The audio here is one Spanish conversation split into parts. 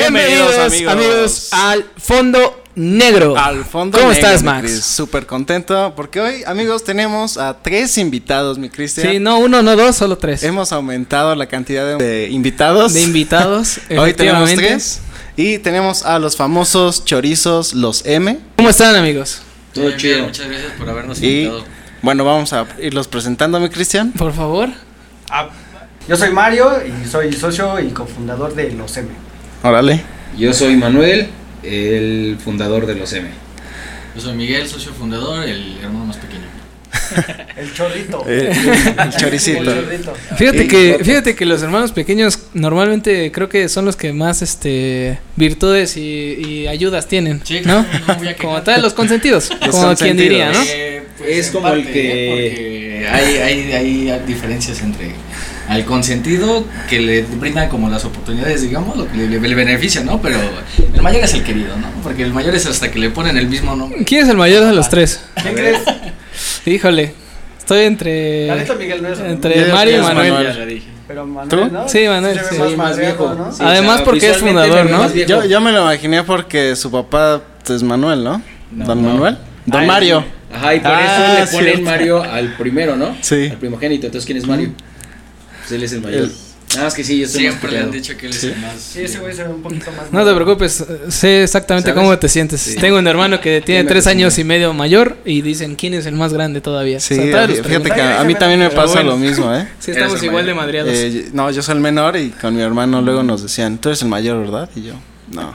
Bienvenidos, amigos. al Fondo Negro. Al Fondo ¿Cómo Negro, estás, Max? Súper contento porque hoy, amigos, tenemos a tres invitados, mi Cristian. Sí, no uno, no dos, solo tres. Hemos aumentado la cantidad de, de invitados. De invitados, Hoy tenemos tres. Y tenemos a los famosos chorizos, los M. ¿Cómo están, amigos? Todo Bien, chido. bien, Muchas gracias por habernos Y invitado. bueno, vamos a irlos presentando, mi Cristian. Por favor. Ah, yo soy Mario y soy socio y cofundador de Los M. Órale. Yo soy Manuel, el fundador de los M. Yo soy Miguel, socio fundador, el hermano más pequeño. El chorrito. Eh, el choricito. El chorrito. Fíjate que, fíjate que los hermanos pequeños normalmente creo que son los que más este virtudes y, y ayudas tienen, Sí, ¿no? no me voy a quejar. Como tal los consentidos, Los como quien diría, ¿no? Eh, Es en como el que- ¿eh? Porque hay, hay, hay diferencias entre al consentido que le brindan como las oportunidades, digamos, lo que le, le beneficia, ¿no? Pero el mayor es el querido, ¿no? Porque el mayor es hasta que le ponen el mismo nombre. ¿Quién es el mayor de los tres? ¿Quién crees? Híjole, estoy entre La neta Miguel no es. entre Mario y Manuel. Manuel. Pero Manuel, ¿Tú? ¿no? Sí, Manuel, ve sí. más, más viejo. ¿no? Sí, Además porque es fundador, ¿no? Yo, yo me lo imaginé porque su papá es Manuel, ¿no? No, Don no. Manuel. Don Ah, Mario. Ajá, y por Ah, eso le ponen cierto. Mario al primero, ¿no? Sí. Al primogénito. Entonces, ¿quién es Mario? Pues él es el mayor. El- Nada más que sí, yo estoy más Siempre le han dicho que él es Sí. el más. Sí, ese güey se ve un poquito más. No te preocupes, sé exactamente ¿Sabes? cómo te sientes. Sí. Tengo un hermano que tiene tres años y medio mayor y dicen quién es el más grande todavía. Sí, O sea, todavía los fíjate que a, a mí también me pasa bueno. lo mismo, ¿eh? Sí, estamos igual de mayor. madreados. Eh, no, yo soy el menor y con mi hermano luego nos decían, tú eres el mayor, ¿verdad? Y yo, no.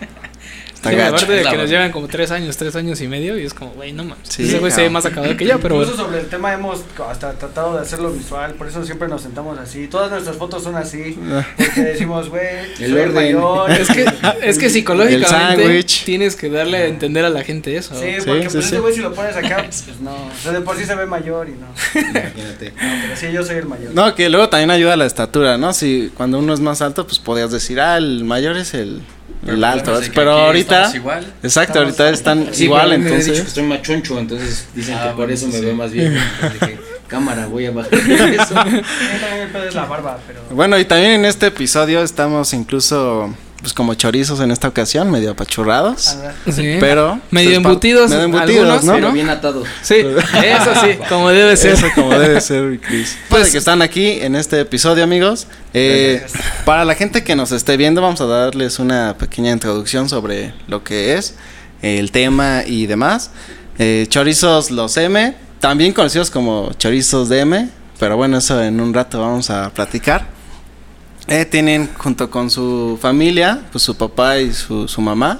Está Sí, gacho. aparte de que nos llevan como tres años, tres años y medio y es como, güey, no mames. Sí, Ese güey se ve más acabado que yo, pero Incluso bueno. sobre el tema hemos hasta tratado de hacerlo visual, por eso siempre nos sentamos así. Todas nuestras fotos son así. Porque decimos, güey, El mayor. Es que, es que psicológicamente tienes que darle a entender a la gente eso. Sí, porque sí, pues sí. ese güey si lo pones acá, pues no. O sea, de por sí se ve mayor y no. Imagínate. No, pero sí, yo soy el mayor. No, que luego también ayuda la estatura, ¿no? Si cuando uno es más alto, pues podías decir, ah, el mayor es el, el alto. Pues, que Pero ahorita, igual. exacto, ahorita están Sí, igual, pero me han dicho que entonces. estoy más choncho, entonces dicen Ah, que por eso me sí. veo más. Entonces dije, cámara, voy a bajar eso. La barba, pero. Bueno, y también en este episodio estamos incluso, pues como chorizos en esta ocasión, medio apachurrados. Sí. Pero. Medio pues, embutidos Medio embutidos, algunos, ¿no? Pero bien atados. Sí, eso sí, como debe ser. Eso como debe ser, mi Cris. Pues- que están aquí en este episodio, amigos. Eh, para la gente que nos esté viendo, vamos a darles una pequeña introducción sobre lo que es el tema y demás. Eh, chorizos los M, también conocidos como chorizos de M, pero bueno, eso en un rato vamos a platicar. Eh, tienen junto con su familia, pues su papá y su, su mamá,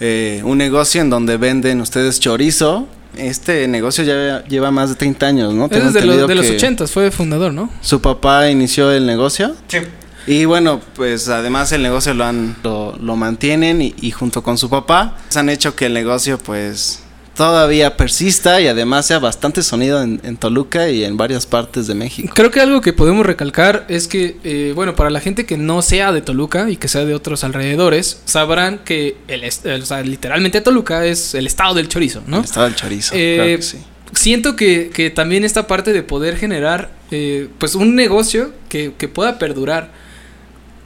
eh, un negocio en donde venden ustedes chorizo. Este negocio ya lleva más de 30 años, ¿no? Es los, entendido de los que 80 fue fundador, ¿no? Su papá inició el negocio Sí. y bueno, pues además el negocio lo han lo, lo mantienen y, y junto con su papá pues, han hecho que el negocio pues todavía persista y además sea bastante sonido en, en Toluca y en varias partes de México. Creo que algo que podemos recalcar es que, eh, bueno, para la gente que no sea de Toluca y que sea de otros alrededores, sabrán que el, o sea, literalmente Toluca es el estado del chorizo, ¿no? El estado del chorizo. Eh, claro que sí. Siento que, que también esta parte de poder generar, eh, pues, un negocio que, que pueda perdurar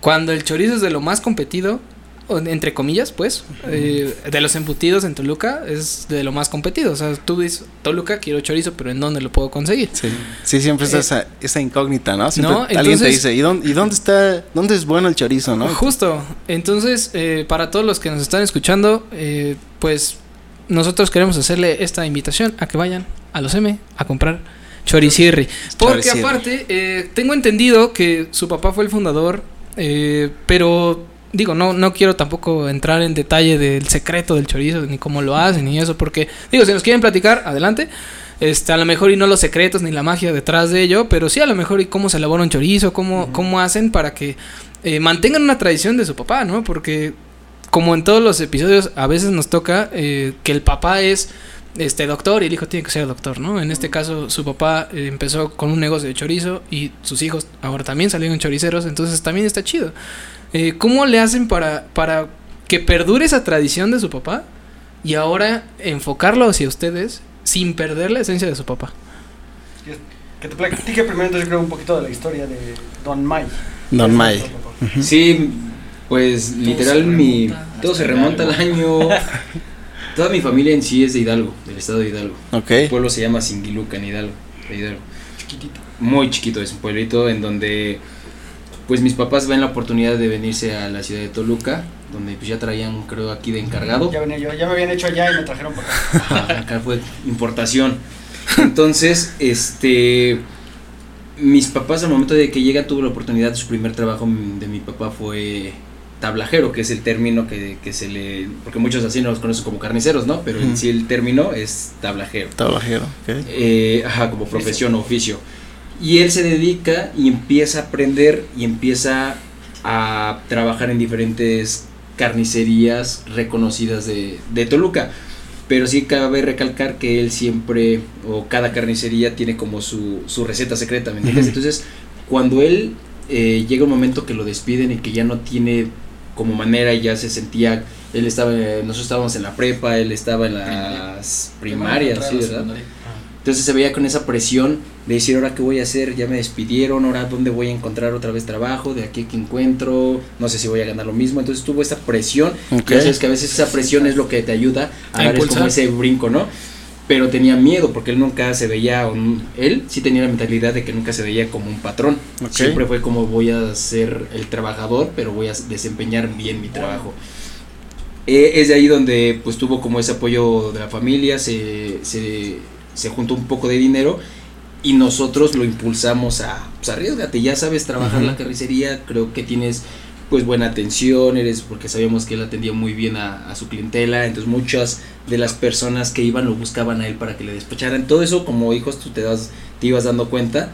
cuando el chorizo es de lo más competido, entre comillas, pues, eh, de los embutidos en Toluca es de lo más competido. O sea, tú dices, Toluca, quiero chorizo, pero ¿en dónde lo puedo conseguir? Sí, sí, siempre está eh, esa, esa incógnita, ¿no? Siempre no, alguien te dice, ¿y dónde, ¿y dónde está, dónde es bueno el chorizo, no? Justo. Entonces, eh, para todos los que nos están escuchando, eh, pues nosotros queremos hacerle esta invitación a que vayan a los M a comprar choricirri. Porque Choricirri. aparte, eh, tengo entendido que su papá fue el fundador, eh, pero digo, no, no quiero tampoco entrar en detalle del secreto del chorizo, ni cómo lo hacen, ni eso, porque, digo, si nos quieren platicar, adelante. Este, a lo mejor y no los secretos ni la magia detrás de ello, pero sí a lo mejor y cómo se elabora un chorizo, cómo, cómo hacen para que eh, mantengan una tradición de su papá, ¿no? Porque como en todos los episodios a veces nos toca eh, que el papá es este doctor y el hijo tiene que ser doctor, ¿no? En este caso su papá eh, empezó con un negocio de chorizo y sus hijos ahora también salieron choriceros, entonces también está chido. Eh, ¿Cómo le hacen para, para que perdure esa tradición de su papá y ahora enfocarlo hacia ustedes sin perder la esencia de su papá? Que te platique primero, entonces creo un poquito de la historia de Don May. Don May. Sí, Pues literal mi todo hasta se remonta al año. Toda mi familia en sí es de Hidalgo, del estado de Hidalgo. Ok. El pueblo se llama Singiluca en Hidalgo, de Hidalgo. Chiquitito. Muy chiquito, es un pueblito en donde pues mis papás ven la oportunidad de venirse a la ciudad de Toluca, donde pues ya traían creo aquí de encargado. Ya venía yo, ya me habían hecho allá y me trajeron para acá. Acá fue importación. Entonces, este mis papás al momento de que llega tuvo la oportunidad, su primer trabajo de mi papá fue tablajero, que es el término que, que se le... Porque muchos así no los conocen como carniceros, ¿no? Pero en sí el término es tablajero. Tablajero, ok. Eh, ajá, como profesión o oficio. Y él se dedica y empieza a aprender y empieza a trabajar en diferentes carnicerías reconocidas de, de Toluca. Pero sí cabe recalcar que él siempre, o cada carnicería tiene como su, su receta secreta, ¿me entiendes? Entonces, cuando él eh, llega un momento que lo despiden y que ya no tiene como manera, ya se sentía, él estaba, eh, nosotros estábamos en la prepa, él estaba en las primarias, sí, ¿verdad? Entonces se veía con esa presión de decir, ahora qué voy a hacer, ya me despidieron, ahora dónde voy a encontrar otra vez trabajo, de aquí a que encuentro, no sé si voy a ganar lo mismo. Entonces tuvo esa presión, Ok. ya sabes que a veces esa presión es lo que te ayuda a, A dar como ese brinco, ¿no? Pero tenía miedo porque él nunca se veía, un- él sí tenía la mentalidad de que nunca se veía como un patrón. Siempre fue como voy a ser el trabajador, pero voy a desempeñar bien mi trabajo. Eh, es de ahí donde pues tuvo como ese apoyo de la familia, se, se, se juntó un poco de dinero y nosotros lo impulsamos a, pues arriesgate, ya sabes trabajar Ujú. la carnicería, creo que tienes pues buena atención, eres porque sabíamos que él atendía muy bien a, a su clientela, entonces muchas de las personas que iban lo buscaban a él para que le despacharan, todo eso como hijos tú te, das, te ibas dando cuenta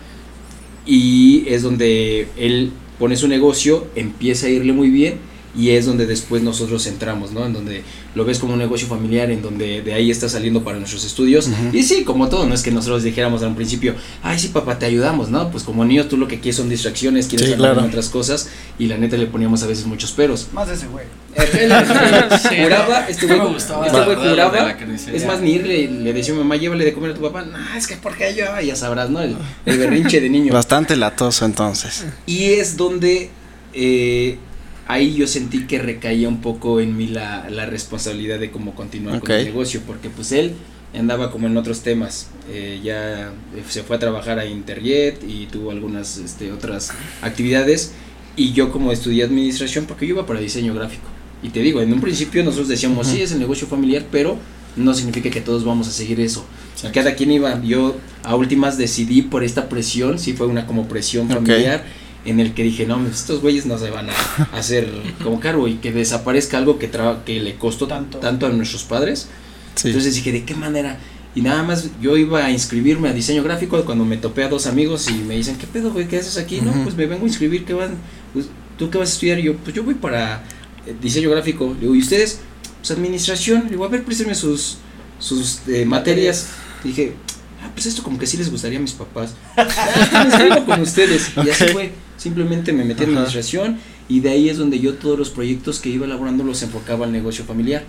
y es donde él pone su negocio, empieza a irle muy bien y es donde después nosotros entramos, ¿no? En donde lo ves como un negocio familiar, en donde de ahí está saliendo para nuestros estudios. Ujú. Y sí, como todo, no es que nosotros dijéramos al principio, ay, sí, papá, te ayudamos, ¿no? Pues como niños tú lo que quieres son distracciones, quieres Sí, claro. otras cosas y la neta le poníamos a veces muchos peros. Más de ese güey. Juraba, este no güey, me gustaba este güey juraba, es más, ni ir le, le decía a mi mamá, llévale de comer a tu papá, no, es que porque yo, ya sabrás, ¿no? El, el berrinche de niño. Bastante latoso entonces. Y es donde eh, ahí yo sentí que recaía un poco en mí la, la responsabilidad de cómo continuar con el negocio, porque pues él andaba como en otros temas, eh, ya eh, se fue a trabajar a Interjet y tuvo algunas este, otras actividades y yo como estudié administración porque yo iba para diseño gráfico. Y te digo, en un principio nosotros decíamos, Ujú. sí, es el negocio familiar, pero no significa que todos vamos a seguir eso. Exacto. Cada quien iba, yo a últimas decidí por esta presión, sí fue una como presión familiar, en el que dije, no, estos güeyes no se van a hacer como caro y que desaparezca algo que, traba- que le costó Tanto. tanto. a nuestros padres. Sí. Entonces dije, ¿de qué manera? Y nada más yo iba a inscribirme a diseño gráfico cuando me topé a dos amigos y me dicen, ¿qué pedo, güey? ¿Qué haces aquí? No, pues me vengo a inscribir, ¿qué van? Pues, ¿Tú qué vas a estudiar? Y yo, pues yo voy para eh, diseño gráfico. Le digo, ¿y ustedes? Pues administración. Le digo, a ver, préstame sus, sus eh, materias. Dije, ah, pues esto como que sí les gustaría a mis papás. Ah, me inscribo con ustedes. Y así fue. Simplemente me metí en Ajá. administración y de ahí es donde yo todos los proyectos que iba elaborando los enfocaba al negocio familiar.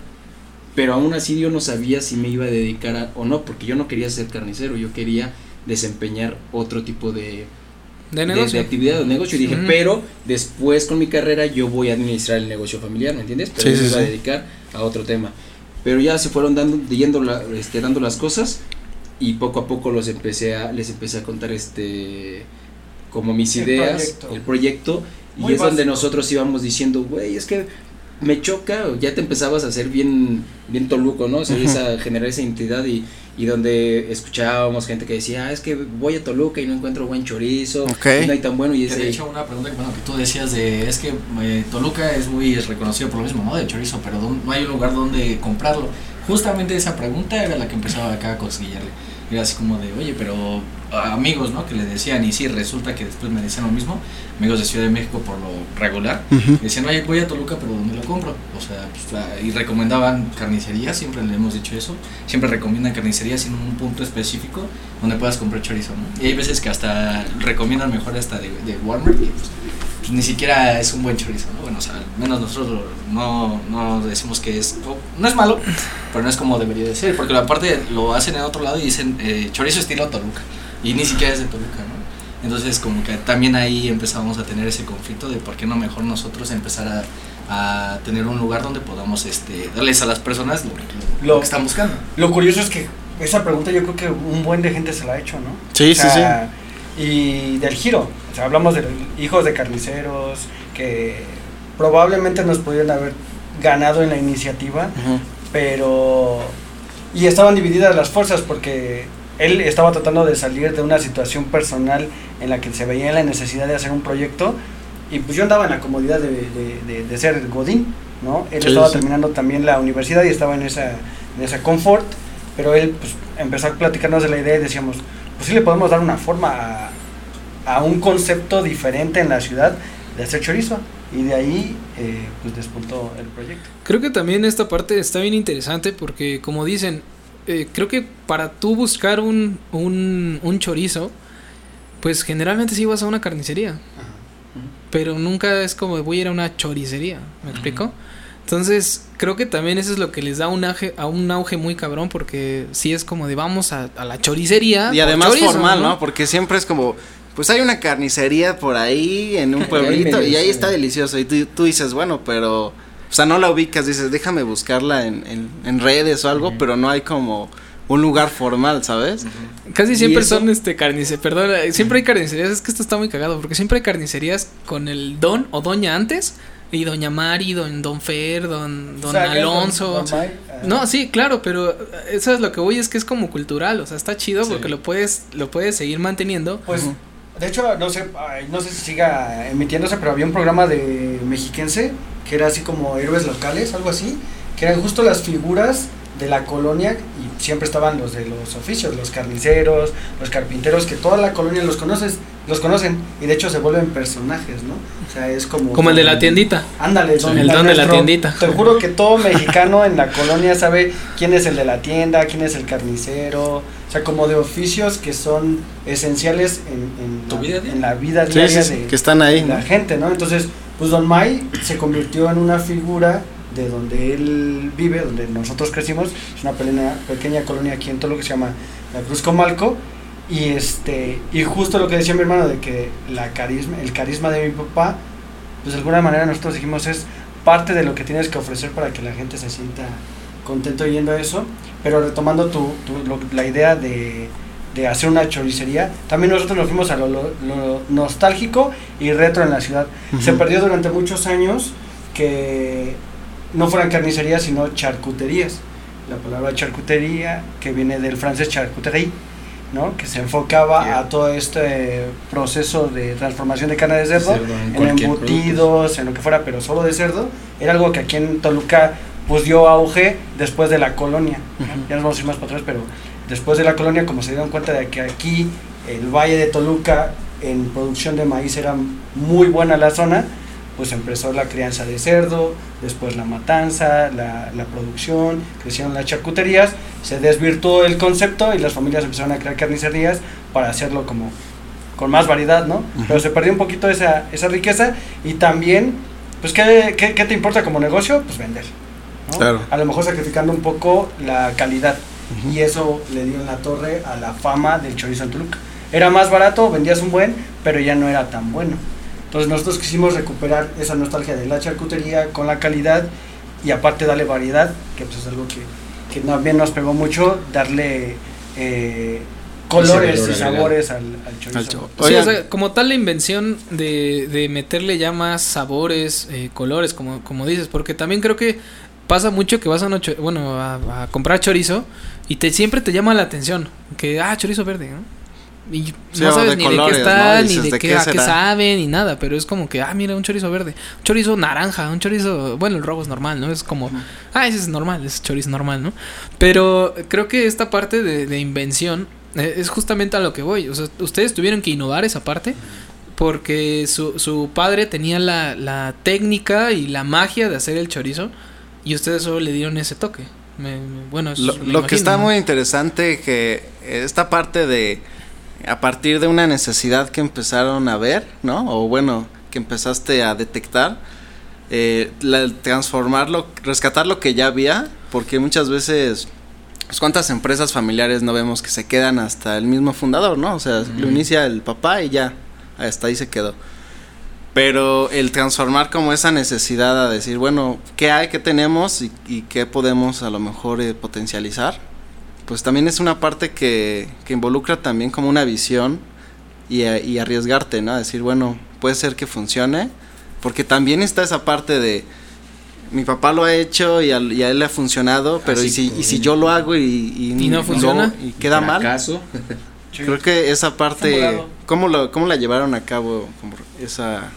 Pero aún así yo no sabía si me iba a dedicar a, o no, porque yo no quería ser carnicero, yo quería desempeñar otro tipo de, De negocio. de actividad o negocio. Y dije, pero después con mi carrera yo voy a administrar el negocio familiar, ¿me entiendes? Pero Sí, sí, iba a dedicar a otro tema. Pero ya se fueron dando, yendo la- este, dando las cosas y poco a poco los empecé a, les empecé a contar este como mis El ideas, proyecto. el proyecto, y Muy es donde básico. nosotros íbamos diciendo, güey, es que me choca, ya te empezabas a hacer bien, bien toluco, ¿no? O sea, Ujú. esa, generar esa identidad y, y donde escuchábamos gente que decía, ah, es que voy a Toluca y no encuentro buen chorizo, Ok. y no hay tan bueno, y ese, De hecho, una pregunta que, bueno, que tú decías de, es que eh, Toluca es muy reconocido por lo mismo, ¿no? De chorizo, pero ¿dónde- no hay un lugar donde comprarlo. Justamente esa pregunta era la que empezaba acá a cosquillarle. Era así como de, oye, pero amigos, ¿no? Que le decían, y sí, resulta que después me decían lo mismo, amigos de Ciudad de México por lo regular, Ujú. decían, oye, voy a Toluca, pero ¿dónde lo compro? O sea, pues, y recomendaban carnicerías, siempre le hemos dicho eso, siempre recomiendan carnicerías en un punto específico donde puedas comprar chorizo, ¿no? Y hay veces que hasta recomiendan mejor hasta de, de Walmart y pues, pues, ni siquiera es un buen chorizo, ¿no? Bueno, o sea, al menos nosotros lo- no, no decimos que es, o- no es malo, pero no es como debería de ser, porque aparte lo hacen en otro lado y dicen eh, chorizo estilo Toluca, y ni siquiera es de Toluca, ¿no? Entonces como que también ahí empezamos a tener ese conflicto de por qué no mejor nosotros empezar a, a tener un lugar donde podamos este, darles a las personas lo, lo- Lo- lo que están buscando. Lo curioso es que esa pregunta yo creo que un buen de gente se la ha hecho, ¿no? Sí, O sí, sea, Y del giro. O sea, hablamos de hijos de carniceros que probablemente nos pudieran haber ganado en la iniciativa, pero... Y estaban divididas las fuerzas porque él estaba tratando de salir de una situación personal en la que se veía la necesidad de hacer un proyecto y pues yo andaba en la comodidad de, de- de- de ser Godín, ¿no? Él Sí, estaba sí. terminando también la universidad y estaba en esa, en esa confort, pero él pues empezó a platicarnos de la idea y decíamos, pues sí le podemos dar una forma a, a un concepto diferente en la ciudad de hacer chorizo y de ahí eh, pues despuntó el proyecto. Creo que también esta parte está bien interesante porque, como dicen, eh, creo que para tú buscar un, un, un chorizo, pues generalmente sí vas a una carnicería, pero nunca es como voy a ir a una choricería, ¿me Ujú. explico? Entonces, creo que también eso es lo que les da un auge, a un auge muy cabrón porque sí es como de vamos a, a la choricería. Y además chorizo, formal, ¿no? Porque siempre es como, pues hay una carnicería por ahí en un pueblito y ahí está delicioso. Y tú, tú dices, bueno, pero, o sea, no la ubicas, dices, déjame buscarla en, en, en redes o algo, pero no hay como un lugar formal, ¿sabes? Casi ¿Y siempre son este carnicerías, perdón, siempre hay carnicerías, es que esto está muy cagado, porque siempre hay carnicerías con el don o doña antes, y doña Mari, don, don Fer, don, don O sea, que Alonso. don- don Mike, No, sí, claro, pero eso es lo que voy, es que es como cultural, o sea, está chido Sí. porque lo puedes, lo puedes seguir manteniendo. Pues, de hecho, no sé, ay, no sé si siga emitiéndose, pero había un programa de mexiquense que era así como héroes locales, algo así, que eran justo las figuras de la colonia y siempre estaban los de los oficios, los carniceros, los carpinteros, que toda la colonia los conoces, los conocen y de hecho se vuelven personajes, ¿no? O sea, es como Como el de la tiendita. Ándale, don- el don de la tiendita. Te juro que todo mexicano en la colonia sabe quién es el de la tienda, quién es el carnicero, o sea, como de oficios que son esenciales en, en, Tu la, vida diaria. en la vida Sí, diaria sí, sí, de, que están ahí, de ¿no? la gente, ¿no? Entonces, pues Don May se convirtió en una figura de donde él vive, donde nosotros crecimos, es una pequeña, pequeña colonia aquí en todo lo que se llama la Cruz Comalco, y este, y justo lo que decía mi hermano de que la carisma, el carisma de mi papá, pues de alguna manera nosotros dijimos es parte de lo que tienes que ofrecer para que la gente se sienta contento yendo a eso, pero retomando tu, tu- lo- la idea de, de hacer una choricería, también nosotros nos fuimos a lo, lo- lo nostálgico y retro en la ciudad. Se Ujú. perdió durante muchos años que no fueran carnicerías, sino charcuterías. La palabra charcutería, que viene del francés charcuterie, ¿no? que se enfocaba Yeah. a todo este proceso de transformación de carne de cerdo, Cerdo en en embutidos, en lo que fuera, pero solo de cerdo. Era algo que aquí en Toluca pues dio auge después de la colonia. Ya nos vamos a ir más para atrás, pero después de la colonia, como se dieron cuenta de que aquí, el Valle de Toluca, en producción de maíz era muy buena la zona, pues empezó la crianza de cerdo, después la matanza, la, la producción, crecieron las charcuterías, se desvirtuó el concepto y las familias empezaron a crear carnicerías para hacerlo como con más variedad, ¿no? Pero se perdió un poquito esa, esa riqueza y también, pues, ¿qué, qué, qué te importa como negocio? Pues vender. ¿no? Claro. A lo mejor sacrificando un poco la calidad. Y eso le dio en la torre a la fama del chorizo en Toluca. Era más barato, vendías un buen, pero ya no era tan bueno. Entonces nosotros quisimos recuperar esa nostalgia de la charcutería con la calidad y aparte darle variedad, que pues es algo que, que también nos pegó mucho, darle eh, colores y sabores al, al chorizo. Al Sí, o sea, como tal la invención de, de meterle ya más sabores, eh, colores, como, como dices, porque también creo que pasa mucho que vas a, bueno, a, a comprar chorizo y te siempre te llama la atención que, ah, chorizo verde, ¿no? Y Sí, no sabes ni colores, de qué está, ni de, ¿de qué, qué a qué será? sabe, ni nada, pero es como que, ah, mira, un chorizo verde, un chorizo naranja, un chorizo, bueno, el rojo es normal, ¿no? Es como, ah, ese es normal, es chorizo normal, ¿no? Pero creo que esta parte de, de invención eh, es justamente a lo que voy. O sea, ustedes tuvieron que innovar esa parte porque su, su padre tenía la, la técnica y la magia de hacer el chorizo y ustedes solo le dieron ese toque. Me- me- bueno, eso Lo, lo imagino, que está ¿no? muy interesante que esta parte de a partir de una necesidad que empezaron a ver, ¿no? O bueno, que empezaste a detectar, eh, la- transformarlo, rescatar lo que ya había, porque muchas veces pues cuántas empresas familiares no vemos que se quedan hasta el mismo fundador, ¿no? O sea, lo inicia el papá y ya, hasta ahí se quedó. Pero el transformar como esa necesidad a decir, bueno, ¿qué hay, qué tenemos y, y qué podemos a lo mejor eh, potencializar? Pues también es una parte que, que involucra también como una visión y, a- y arriesgarte, ¿no? A decir, bueno, puede ser que funcione, porque también está esa parte de, mi papá lo ha hecho y a, y a él le ha funcionado, pero Así y, si, y si yo lo hago y, y, ¿Y no funciona? y queda mal. Fracaso. Creo que esa parte. ¿cómo, lo, ¿cómo la llevaron a cabo como esa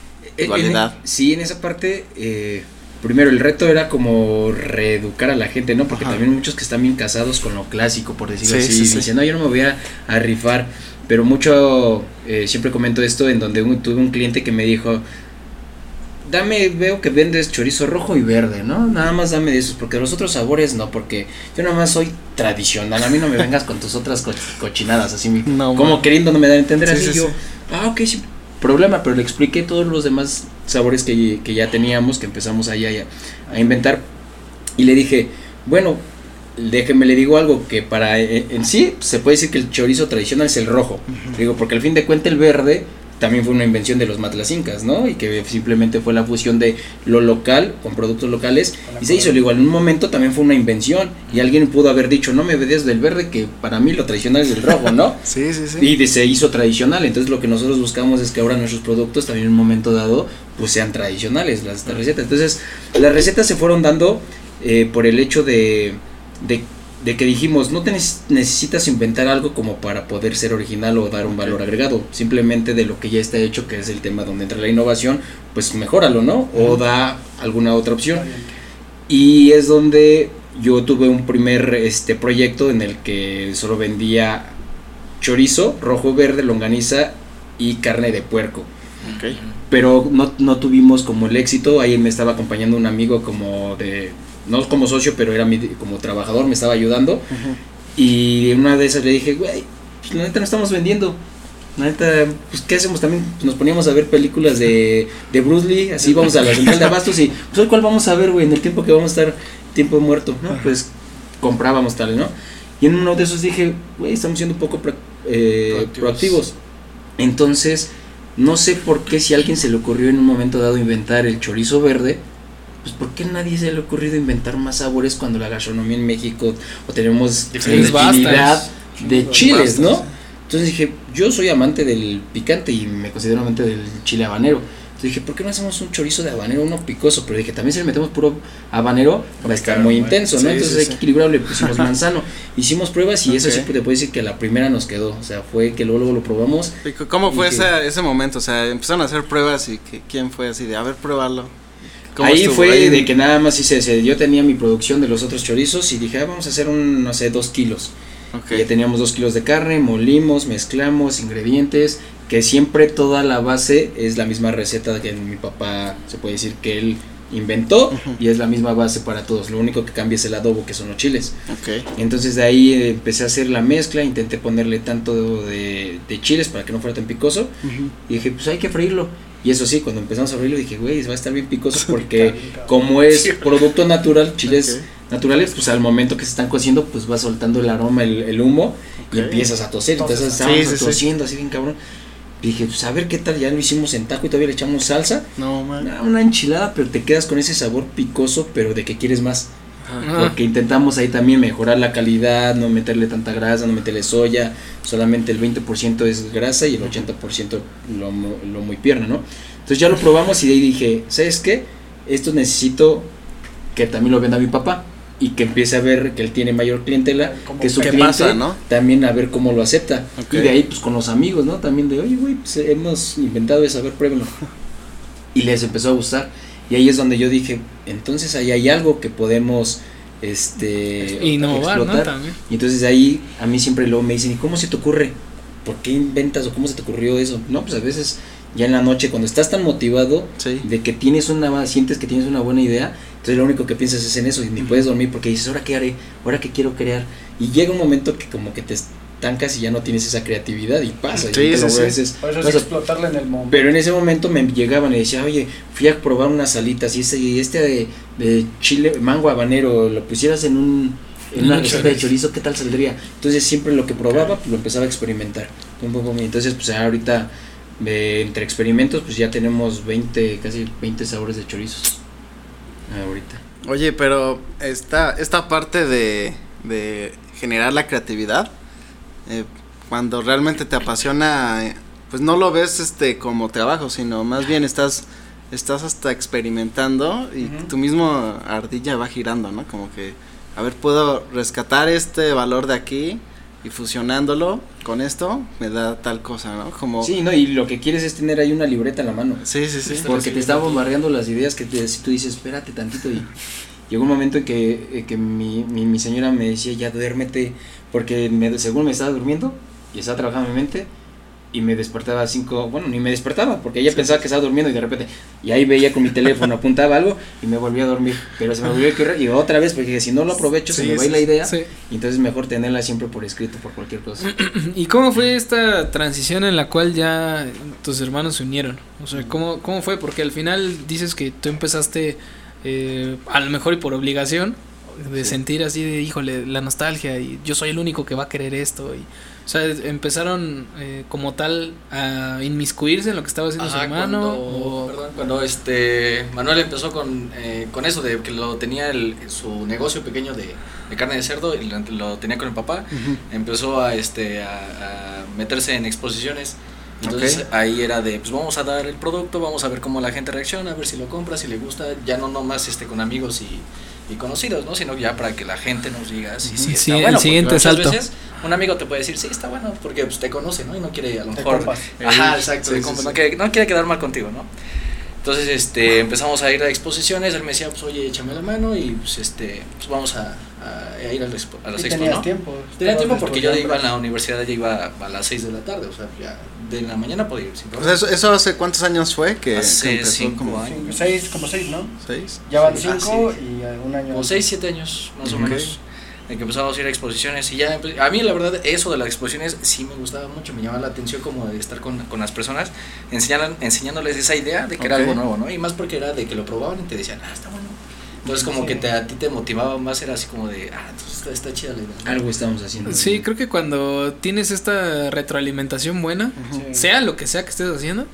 dualidad? en- sí, en esa parte, eh, primero el reto era como reeducar a la gente, ¿no? Porque Ajá. también muchos que están bien casados con lo clásico, por decirlo Sí, así, sí, sí. dicen, no, yo no me voy a, a rifar. Pero mucho, eh, siempre comento esto en donde un- tuve un cliente que me dijo, dame, veo que vendes chorizo rojo y verde, ¿no? Nada más dame de esos, porque los otros sabores no, porque yo nada más soy tradicional, a mí no me vengas con tus otras co- cochinadas, así No, como man. queriendo no me dar a entender Sí, así sí, yo ah ok sí problema pero le expliqué todos los demás sabores que, que ya teníamos que empezamos ahí a, a inventar y le dije bueno déjeme le digo algo que para en, en sí se puede decir que el chorizo tradicional es el rojo digo porque al fin de cuentas el verde también fue una invención de los matlacincas, ¿no? Y que simplemente fue la fusión de lo local con productos locales y se hizo, digo, en un momento también fue una invención y alguien pudo haber dicho, no me vedes del verde, que para mí lo tradicional es el rojo, ¿no? Sí, sí, sí. Y de- se hizo tradicional, entonces lo que nosotros buscamos es que ahora nuestros productos también en un momento dado pues sean tradicionales, las recetas. Entonces las recetas se fueron dando eh, por el hecho de, de, de que dijimos, no te neces- necesitas inventar algo como para poder ser original o dar un valor agregado, simplemente de lo que ya está hecho, que es el tema donde entra la innovación, pues mejóralo, ¿no? O da alguna otra opción. Y es donde yo tuve un primer este proyecto en el que solo vendía chorizo, rojo, verde, longaniza y carne de puerco. Ok. Pero no, no tuvimos como el éxito. Ahí me estaba acompañando un amigo como de, no como socio, pero era mi, como trabajador, me estaba ayudando. Y en una de esas le dije, güey, pues la neta no estamos vendiendo. La neta, pues ¿qué hacemos también? Pues, nos poníamos a ver películas de, de Bruce Lee, así vamos a la central de abastos y pues cuál vamos a ver, güey, en el tiempo que vamos a estar tiempo muerto, ¿no? Pues comprábamos tal, ¿no? Y en uno de esos dije, güey, estamos siendo un poco pro- eh, Proactivos. proactivos. Entonces, no sé por qué si a alguien se le ocurrió en un momento dado inventar el chorizo verde, pues ¿por qué a nadie se le ha ocurrido inventar más sabores cuando la gastronomía en México o tenemos infinidad de chiles, Bastas, ¿no? Entonces dije, yo soy amante del picante y me considero amante del chile habanero. Entonces dije, ¿por qué no hacemos un chorizo de habanero, uno picoso? Pero dije, también si le metemos puro habanero, va a estar muy intenso, ¿no? Sí, Entonces sí, hay sí. que equilibrarlo, le pusimos manzano. Hicimos pruebas y eso sí te puedo decir que la primera nos quedó. O sea, fue que luego, luego lo probamos. ¿Y c- ¿Cómo fue ese momento? O sea, empezaron a hacer pruebas y que, quién fue así de, a ver, pruébalo. ¿Cómo Ahí estuvo? fue Ahí- de que nada más hice, ese- yo tenía mi producción de los otros chorizos y dije, ah, vamos a hacer un, no sé, dos kilos. Ok. Ya teníamos dos kilos de carne, molimos, mezclamos ingredientes, que siempre toda la base es la misma receta que mi papá se puede decir que él inventó y es la misma base para todos. Lo único que cambia es el adobo, que son los chiles. Entonces de ahí eh, empecé a hacer la mezcla, intenté ponerle tanto de, de chiles para que no fuera tan picoso y dije, pues hay que freírlo. Y eso sí, cuando empezamos a freírlo dije, güey, va a estar bien picoso porque como es producto natural, chiles Ok. naturales, pues al momento que se están cociendo, pues va soltando el aroma, el, el humo, y empiezas a toser. Entonces estábamos sí, sí, sí. tosiendo así bien cabrón. Y dije, pues a ver qué tal, ya lo hicimos en taco y todavía le echamos salsa. No, man. Una, una enchilada, pero te quedas con ese sabor picoso, pero de que quieres más. Ajá. Porque intentamos ahí también mejorar la calidad, no meterle tanta grasa, no meterle soya, solamente el 20% es grasa y el 80% lo, lo muy pierna, ¿no? Entonces ya lo probamos y de ahí dije, ¿sabes qué? Esto necesito que también lo venda mi papá y que empiece a ver que él tiene mayor clientela, Como que su ¿Qué cliente pasa, no? también a ver cómo lo acepta. Y de ahí pues con los amigos, ¿no? También de, oye, güey, pues hemos inventado eso, a ver, pruébenlo. Y les empezó a gustar. Y ahí es donde yo dije, entonces ahí hay algo que podemos este Innovar, ¿no? explotar. También. Y entonces de ahí a mí siempre luego me dicen, ¿y cómo se te ocurre? ¿Por qué inventas o cómo se te ocurrió eso? No, pues a veces ya en la noche cuando estás tan motivado Sí. de que tienes una sientes que tienes una buena idea, entonces lo único que piensas es en eso y ni puedes dormir porque dices, "¿Ahora qué haré? ¿Ahora qué quiero crear?" Y llega un momento que como que te estancas y ya no tienes esa creatividad y pasa, y Sí, te sí, lo sí. veces Por eso es pasa. explotarla en el momento. Pero en ese momento me llegaban y decía, oye, fui a probar unas salitas y este, y este de, de chile, mango habanero, lo pusieras en un, en una receta de chorizo. ¿qué tal saldría? Entonces siempre lo que probaba, pues lo empezaba a experimentar. Pum, pum, pum, y entonces, pues ahorita, eh, entre experimentos, pues ya tenemos 20, casi 20 sabores de chorizos. Ahorita. Oye, pero esta, esta parte de, de generar la creatividad, eh, cuando realmente te apasiona, pues no lo ves este como trabajo, sino más bien estás, estás hasta experimentando y Ujú. tu mismo ardilla va girando, ¿no? Como que, a ver, puedo rescatar este valor de aquí y fusionándolo con esto me da tal cosa, ¿no? Como... Sí, no, y lo que quieres es tener ahí una libreta en la mano. sí, sí. sí. Porque te está bombardeando las ideas que te, si tú dices, espérate tantito. Y llegó un momento en que, eh, que mi, mi, mi señora me decía, ya duérmete, porque me, según me estaba durmiendo y estaba trabajando en mi mente. Y me despertaba a cinco, bueno, ni me despertaba, porque ella pensaba que estaba durmiendo y de repente, y ahí veía con mi teléfono, apuntaba algo y me volvía a dormir. Pero se me volvió a ocurrir y otra vez, porque si no lo aprovecho, se me va la idea. Y entonces mejor tenerla siempre por escrito, por cualquier cosa. ¿Y cómo fue esta transición en la cual ya tus hermanos se unieron? O sea, ¿cómo, cómo fue? Porque al final dices que tú empezaste, eh, a lo mejor y por obligación, de sentir así de, híjole, la nostalgia y yo soy el único que va a querer esto. Y, o sea, empezaron eh, como tal a inmiscuirse en lo que estaba haciendo su hermano. Cuando, o- perdón, cuando este Manuel empezó con, eh, con eso de que lo tenía el, su negocio pequeño de, de carne de cerdo y lo, tenía con el papá, empezó a este a, a meterse en exposiciones. Entonces ahí era de pues vamos a dar el producto, vamos a ver cómo la gente reacciona, a ver si lo compra, si le gusta, ya no nomás este con amigos y, y conocidos, ¿no? Sino ya para que la gente nos diga si sí, Ujú. está Sí, el bueno. porque siguiente muchas salto. veces un amigo te puede decir, sí, está bueno, porque pues, te conoce, ¿no? Y no quiere a lo Te mejor compas. Ajá, exacto. Sí, de sí, compas, sí. No, quiere, no quiere quedar mal contigo, ¿no? Entonces, este, empezamos a ir a exposiciones. Él me decía, pues, oye, échame la mano y, pues, este, pues, vamos a, a- ir a, las expo- a las expos, tenías ¿no? tiempo. Tenía tiempo porque yo estudiando. iba a la universidad, ya iba a las 6 de la tarde, o sea, ya de la mañana podía ir sin O problema. sea, eso, eso hace cuántos años fue que, que Hace empezó cinco como años. Seis, como seis, ¿no? seis. Ya van Sí, cinco ah, sí. y un año. Como 6, 7 años, más o Ok. menos. En que empezamos a ir a exposiciones y ya, empe- a mí la verdad eso de las exposiciones sí me gustaba mucho, me llamaba la atención como de estar con, con las personas, enseñaran, enseñándoles esa idea de que era Ok. algo nuevo, ¿no? Y más porque era de que lo probaban y te decían, ah, está bueno. Entonces como Sí. que te, a ti te motivaba más, era así como de, ah, entonces está, está chida la idea. Algo estamos haciendo. Sí, creo que cuando tienes esta retroalimentación buena, Ujú. Sí. sea lo que sea que estés haciendo,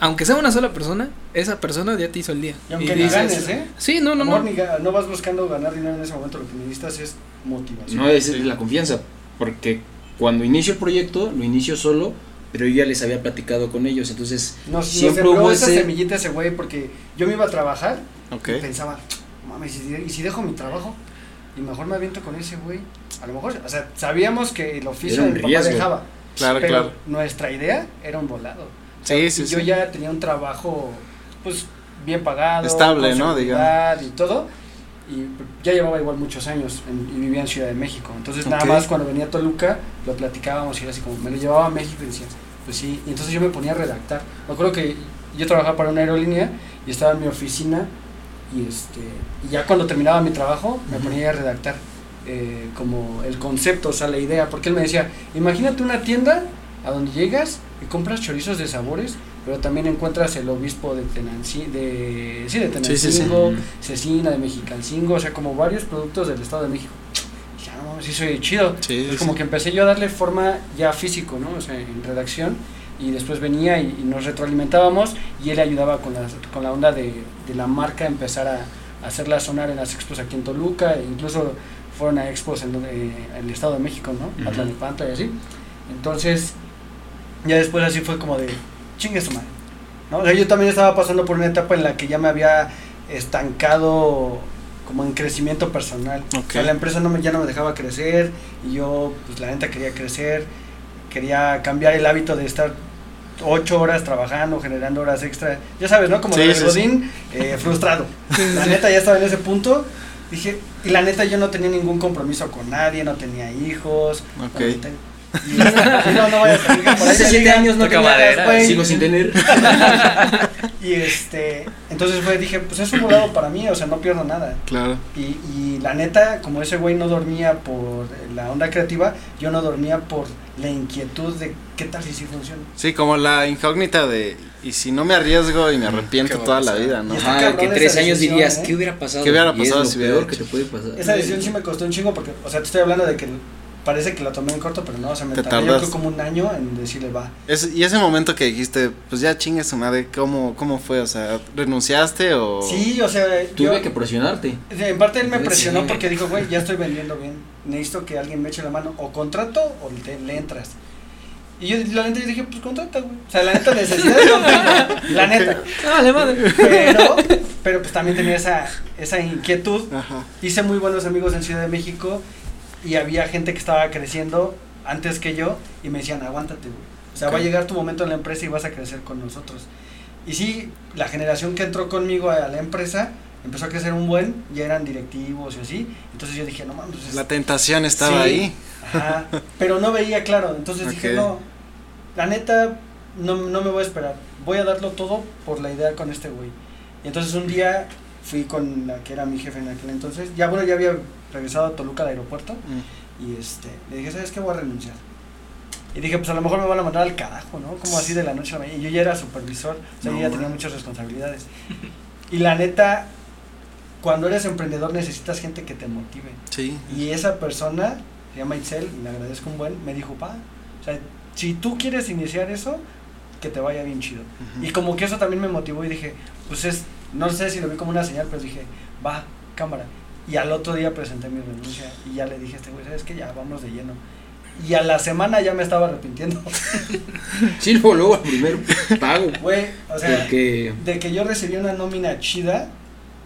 aunque sea una sola persona, esa persona ya te hizo el día. Y aunque Y ni dices- ganes, ¿eh? Sí, no, no, no. no vas buscando ganar dinero en ese momento, lo que necesitas es motivación. No es la confianza, porque cuando inicio el proyecto, lo inicio solo, pero yo ya les había platicado con ellos, entonces Nos, siempre sembró hubo esa ese... semillita ese güey porque yo me iba a trabajar y pensaba, mames, ¿y si, y si dejo mi trabajo? Y mejor me aviento con ese güey. A lo mejor, o sea, sabíamos que el oficio papá riesgo. dejaba. Claro, pero claro. nuestra idea era un volado. Sea, Sí, y sí, yo sí. ya tenía un trabajo, pues, bien pagado. Estable, ¿no? seguridad Y todo. Y ya llevaba igual muchos años en- y vivía en Ciudad de México. Entonces, nada más cuando venía a Toluca, lo platicábamos y era así como, me lo llevaba a México y decía, pues sí. Y entonces yo me ponía a redactar. Me acuerdo que yo trabajaba para una aerolínea y estaba en mi oficina y este y ya cuando terminaba mi trabajo me ponía a redactar eh, como el concepto, o sea, la idea, porque él me decía, imagínate una tienda a donde llegas y compras chorizos de sabores, pero también encuentras el obispo de Tenancingo, de, sí, de Sí, sí, sí. Tenancingo, Cecina, de Mexicancingo, o sea, como varios productos del Estado de México. Y ya, no, sí soy chido. Sí, como que empecé yo a darle forma ya físico, ¿no? O sea, en redacción. Y después venía y, y nos retroalimentábamos y él ayudaba con la, con la onda de, de la marca, empezar a, a hacerla sonar en las expos aquí en Toluca, e incluso fueron a expos en, en el Estado de México, ¿no? Ujú. Atlalnepantla y así. Entonces, ya después así fue como de, chingue su madre. ¿no? O sea, yo también estaba pasando por una etapa en la que ya me había estancado como en crecimiento personal. O sea, Ok. la empresa no me, ya no me dejaba crecer y yo, pues la neta quería crecer, quería cambiar el hábito de estar ocho horas trabajando, generando horas extra. Ya sabes, ¿no? Como Sí, el sí, sí. Godín eh, frustrado. La neta ya estaba en ese punto. Dije, y la neta yo no tenía ningún compromiso con nadie, no tenía hijos. Ok. bueno, ten- Y, no, no vaya a salir por ahí Hace siete digan, años no tenía madera, gas, sigo sin tener. Y este, entonces fue, dije, pues es un volado para mí, o sea, no pierdo nada. Claro. Y, y la neta, como ese güey no dormía por la onda creativa, yo no dormía por la inquietud de qué tal si sí funciona. Sí, como la incógnita de, y si no me arriesgo y me arrepiento ¿qué va a toda la vida, ¿no? Cabrón que tres años decisión, dirías, ¿eh? ¿qué hubiera pasado? ¿Qué hubiera Y es pasado lo si hubiera peor que te puede pasar. Esa decisión sí me costó un chingo porque, o sea, te estoy hablando de que parece que la tomé en corto, pero no, o sea, me Te tardé yo creo como un año en decirle va. Es- y ese momento que dijiste, pues ya chingue su madre, ¿cómo, ¿cómo fue? O sea, ¿renunciaste o...? Sí, o sea, Tuve yo, que presionarte. en parte él me Sí. presionó porque dijo, güey, ya estoy vendiendo bien, necesito que alguien me eche la mano, o contrato o te- le entras. Y yo, la neta, yo dije, pues contrata, güey. O sea, la neta, necesidad la neta. Dale, madre. Pero, pero pues también tenía esa, esa inquietud. Ajá. Hice muy buenos amigos en Ciudad de México y había gente que estaba creciendo antes que yo y me decían, aguántate, güey. O sea, va a llegar tu momento en la empresa y vas a crecer con nosotros. Y sí, la generación que entró conmigo a la empresa empezó a crecer un buen, ya eran directivos y así. Entonces yo dije, no mames, pues es- La tentación estaba Sí. ahí. Ajá, pero no veía claro. Entonces dije, no, la neta, no, no me voy a esperar. Voy a darlo todo por la idea con este güey. Y entonces un día fui con la que era mi jefe en aquel entonces. Ya bueno, ya había regresado a Toluca al aeropuerto. Mm. Y este, le dije, ¿sabes qué? Voy a renunciar. Y dije, pues a lo mejor me van a mandar al carajo, ¿no? Como así de la noche a la mañana. Y yo ya era supervisor, o sea, No, yo ya tenía muchas responsabilidades. Y la neta, cuando eres emprendedor necesitas gente que te motive. Sí. Y esa persona, se llama Itzel, y le agradezco un buen, me dijo, pa, o sea, si tú quieres iniciar eso, que te vaya bien chido. Y como que eso también me motivó y dije, pues es, no sé si lo vi como una señal, pero dije, va, cámara. Y al otro día presenté mi renuncia y ya le dije a este güey, ¿sabes qué? Ya, vamos de lleno. Y a la semana ya me estaba arrepintiendo. Sí, luego, luego, el primer pago. Güey, o sea, Porque de que yo recibí una nómina chida,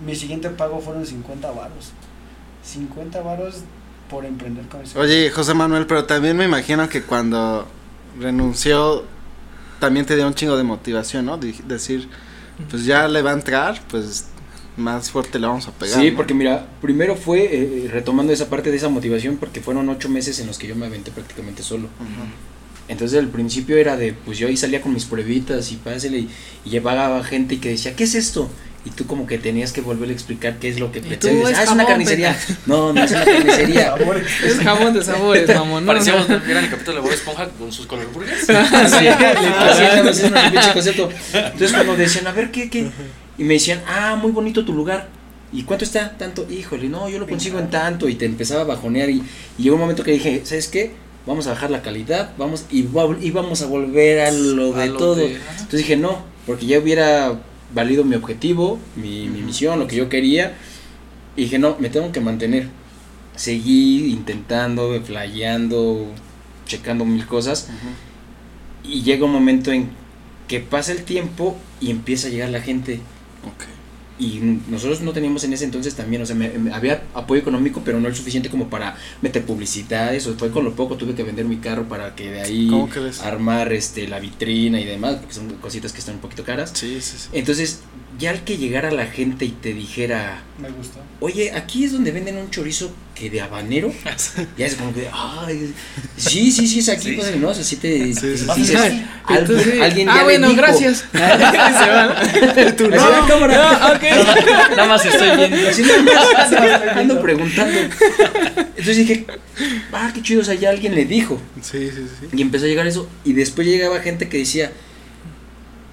mi siguiente pago fueron 50 varos. 50 varos por emprender con eso. Oye, José Manuel, pero también me imagino que cuando renunció, también te dio un chingo de motivación, ¿no? Decir, pues ya le va a entrar, pues más fuerte le vamos a pegar. Sí, ¿no? porque mira, primero fue eh, retomando esa parte de esa motivación, porque fueron ocho meses en los que yo me aventé prácticamente solo. Entonces al principio era de, pues yo ahí salía con mis pruebitas y pásele y, y llevaba gente y que decía, ¿qué es esto? Y tú como que tenías que volverle a explicar qué es lo que tú, pretendes. es Ah, es una carnicería. No, no es una carnicería. Es jamón de sabores, mamón. ¿no? Parecíamos ver el capítulo de Bob Esponja con sus color burgers. Sí, era, era. Entonces cuando decían, a ver, ¿qué, qué? Y me decían, ah, muy bonito tu lugar. ¿Y cuánto está? Tanto, híjole, no, yo lo consigo en tanto. Y te empezaba a bajonear. Y, y llegó un momento que dije, ¿sabes qué? Vamos a bajar la calidad, vamos y, y vamos a volver a lo A de lo todo. de- Entonces dije, no, porque ya hubiera valido mi objetivo, mi, mi misión, lo que yo quería. Y dije, no, me tengo que mantener. Seguí intentando, flayando, checando mil cosas. Y llega un momento en que pasa el tiempo y empieza a llegar la gente. Ok. Y nosotros no teníamos en ese entonces también, o sea, me- me- había apoyo económico, pero no el suficiente como para meter publicidad. Eso fue con lo poco, tuve que vender mi carro para que de ahí armar este la vitrina y demás, porque son cositas que están un poquito caras. Sí, sí, sí. Entonces, ya al que llegara la gente y te dijera, Me gustó. oye, aquí es donde venden un chorizo que de habanero, ya es como que, ay, sí, sí, sí, es aquí, Sí, pues. ¿no? O sea, sí te Sí, sí, dices, sí. Ay, al- entonces, alguien ah, ya bueno, dijo. gracias. Se van. Tú, no, cámara. Ah, ok. Nada más estoy viendo. Así nada ando preguntando. Entonces dije, ah, qué chido, o sea, ya alguien le dijo. Sí, sí, sí. Y empezó a llegar eso. Y después llegaba gente que decía,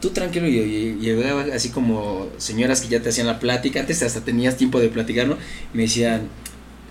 tú tranquilo. Y, y- y llegaba así como señoras que ya te hacían la plática. Antes hasta tenías tiempo de platicar, ¿no? Me decían,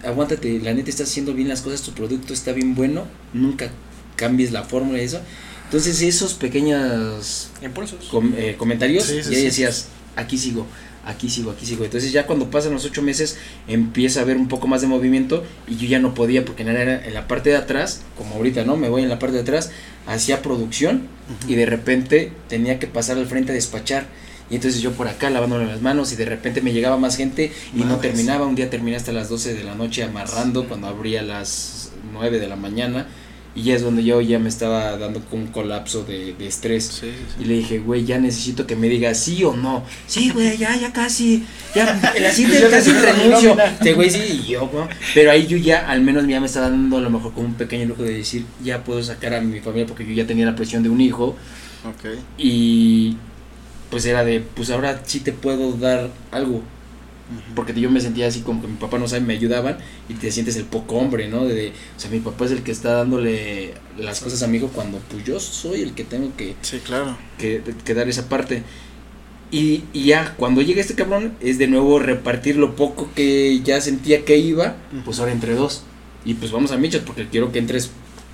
aguántate, la neta estás haciendo bien las cosas, tu producto está bien bueno. Nunca cambies la fórmula y eso. Entonces esos pequeños Impulsos. com- eh, comentarios Sí, sí, y ahí sí. decías, aquí sigo, aquí sigo, aquí sigo. Entonces ya cuando pasan los ocho meses empieza a haber un poco más de movimiento y yo ya no podía porque en la, en la parte de atrás, como ahorita, ¿no? Me voy en la parte de atrás, hacía producción y de repente tenía que pasar al frente a despachar. Y entonces yo por acá lavándome las manos y de repente me llegaba más gente y no terminaba. Un día terminé hasta las 12 de la noche amarrando cuando abría a las 9 de la mañana. Y ya es donde yo ya me estaba dando un colapso de, de estrés. Sí, sí, sí. Y le dije, güey, ya necesito que me digas sí o no. Sí, güey, ya, ya casi. Ya, el Ya casi renuncio. Este güey sí, y yo, ¿no? Pero ahí yo ya, al menos ya me estaba dando a lo mejor como un pequeño lujo de decir, ya puedo sacar a mi familia porque yo ya tenía la presión de un hijo. Ok. Y pues era de, pues ahora sí te puedo dar algo. Porque yo me sentía así como que mi papá no sabe, me ayudaban y te sientes el poco hombre, ¿no? De, o sea, mi papá es el que está dándole las cosas a mi hijo cuando pues yo soy el que tengo que, Sí, claro. que, que dar esa parte. Y, y ya, cuando llega este cabrón, es de nuevo repartir lo poco que ya sentía que iba, pues ahora entre dos. Y pues vamos a Michas porque quiero que entres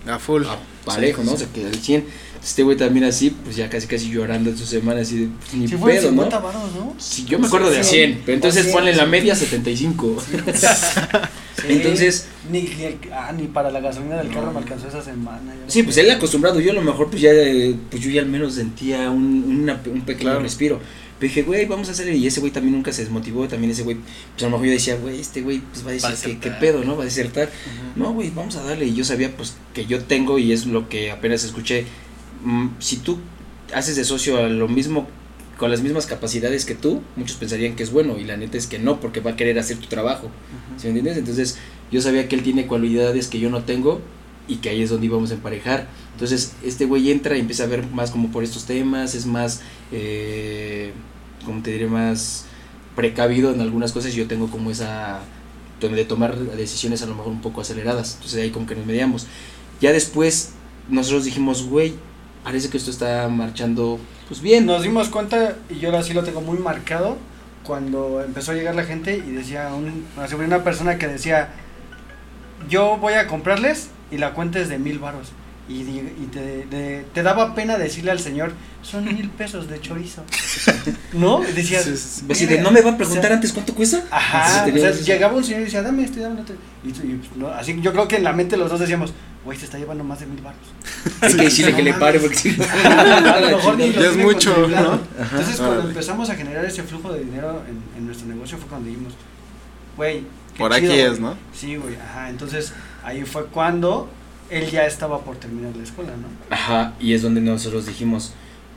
A full. a parejo, ¿no? O sea, que al 100. Este güey también así, pues ya casi casi llorando en su semana, así de, pues, ni de pedo, 50 ¿no? varos, ¿no? Sí, yo me acuerdo de a Sí, 100, pero entonces a 100, ponle la sí. media 75. Sí. Entonces- Ni, ni, el- ah, ni para la gasolina del carro me alcanzó esa semana. no Sí, pues él acostumbrado, yo a lo mejor pues ya, eh, pues yo ya al menos sentía un, una- un pequeño Claro. respiro. Pero dije, güey, vamos a hacerle, y ese güey también nunca se desmotivó, también ese güey, pues a lo mejor yo decía, güey, este güey pues va a decir Va a que qué pedo, ¿no? Va a desertar. Ujú. No, güey, vamos a darle. Y yo sabía, pues, que yo tengo, y es lo que apenas escuché. Mm, si tú haces de socio a lo mismo, con las mismas capacidades que tú, muchos pensarían que es bueno, y la neta es que no, porque va a querer hacer tu trabajo. Ujú. ¿Sí me entiendes? Entonces, yo sabía que él tiene cualidades que yo no tengo, y que ahí es donde íbamos a emparejar. Entonces, este güey entra y empieza a ver más como por estos temas, es más, eh, como te diré, más precavido en algunas cosas, y yo tengo como esa de tomar decisiones a lo mejor un poco aceleradas. Entonces ahí como que nos mediamos. Ya después nosotros dijimos, güey, parece que esto está marchando pues bien. Nos dimos cuenta, y yo ahora sí lo tengo muy marcado, cuando empezó a llegar la gente y decía, un, una persona que decía, yo voy a comprarles y la cuenta es de mil varos. Y, y te, te daba pena decirle al señor, son mil pesos de chorizo. ¿No? Decías, Sí, sí, sí. De, no me va a o preguntar sea, antes cuánto cuesta. Ajá, Entonces, o sea, llegaba un señor y decía, dame esto y dame otro. Y, y, pues, no, así yo creo que en la mente los dos decíamos, güey, se está llevando más de mil baros. Hay que decirle que le pare porque si no- a lo mejor ni lo Ya es mucho. ¿no? Entonces, cuando empezamos a generar ese flujo de dinero en, en nuestro negocio fue cuando dijimos, güey, Por aquí es, güey". ¿no? Sí, güey, ajá. Entonces, ahí fue cuando él ya estaba por terminar la escuela, ¿no? Ajá, y es donde nosotros dijimos,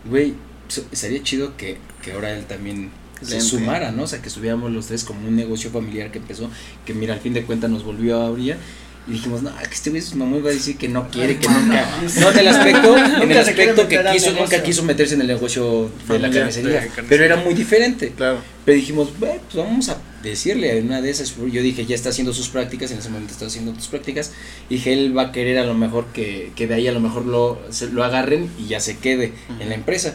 güey, sería chido que, que ahora él también se Lente. sumara, ¿no? O sea, que estuviéramos los tres como un negocio familiar que empezó, que mira, al fin de cuentas nos volvió a abrir. Y dijimos, no, que este güey su mamá va a decir que no quiere, que nunca. No, en el aspecto, en el aspecto que quiso, nunca quiso meterse en el negocio de la carnicería. Pero era muy diferente. Claro. Pero dijimos, "Güey, pues vamos a decirle a una de esas. Yo dije, ya está haciendo sus prácticas, en ese momento está haciendo sus prácticas. Y dije, él va a querer a lo mejor que, que de ahí a lo mejor lo, se, lo agarren y ya se quede Ujú. en la empresa.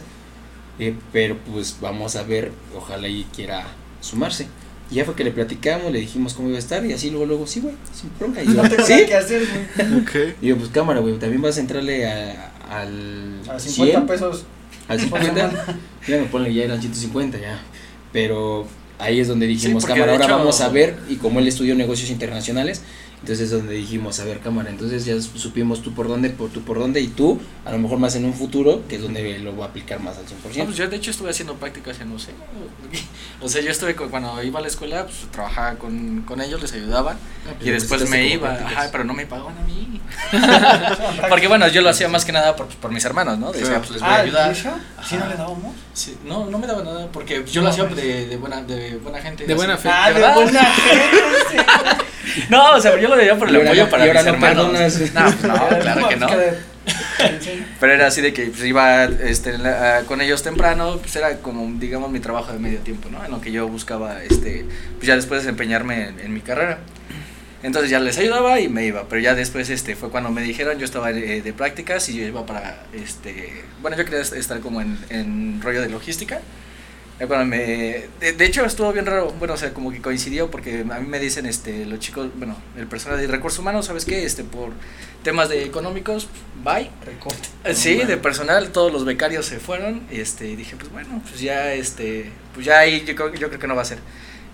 Eh, pero pues vamos a ver, ojalá y quiera sumarse. Y ya fue que le platicamos, le dijimos cómo iba a estar y así luego, luego, sí, güey, sin bronca. Y yo, No tengo ¿sí? nada que hacer, güey. Ok. Y yo, pues cámara, güey, también vas a entrarle a- al A 50 100, pesos. al por 50. semana. Ya me ponle, ya eran 150 ya. Pero ahí es donde dijimos, cámara, ahora hecho- vamos a ver. Y como él estudió negocios internacionales, entonces es donde dijimos, a ver, cámara, entonces ya supimos tú por dónde, por tú por dónde, y tú, a lo mejor más en un futuro, que es donde lo voy a aplicar más al 100%. No, pues yo de hecho estuve haciendo prácticas en UC. O sea, yo estuve cu- cuando iba a la escuela, pues trabajaba con, con ellos, les ayudaba. Ah, pues Y después me iba, ajá, pero no me pagaban a mí. Porque bueno, yo lo hacía más que nada por, por mis hermanos, ¿no? Decía, pues les voy a Ah, ayudar. ¿Sí no le dábamos? Sí, no, no me daba nada, porque yo No, lo hacía pues. de, de buena, de buena gente. De buena fe. Ah, de verdad? buena gente. No, o sea, yo lo veía por el apoyo para mis no hermanos. perdonas. No, pues no, claro que no. no. Pero era así de que pues, iba este, la- con ellos temprano, pues era como, digamos, mi trabajo de medio tiempo, ¿no? En lo que yo buscaba, este, pues ya después desempeñarme en, en mi carrera. Entonces ya les ayudaba y me iba, pero ya después este, fue cuando me dijeron, yo estaba de, de prácticas y yo iba para, este, bueno, yo quería est- estar como en, en rollo de logística. Ya cuando me, de, de hecho estuvo bien raro, bueno, o sea, como que coincidió porque a mí me dicen, este, los chicos, bueno, el personal de recursos humanos, ¿sabes qué? Este, por temas de económicos, bye. Recorte. Eh, Sí, de personal, todos los becarios se fueron, este, y dije, pues bueno, pues ya, este, pues ya ahí yo creo, yo creo que no va a ser.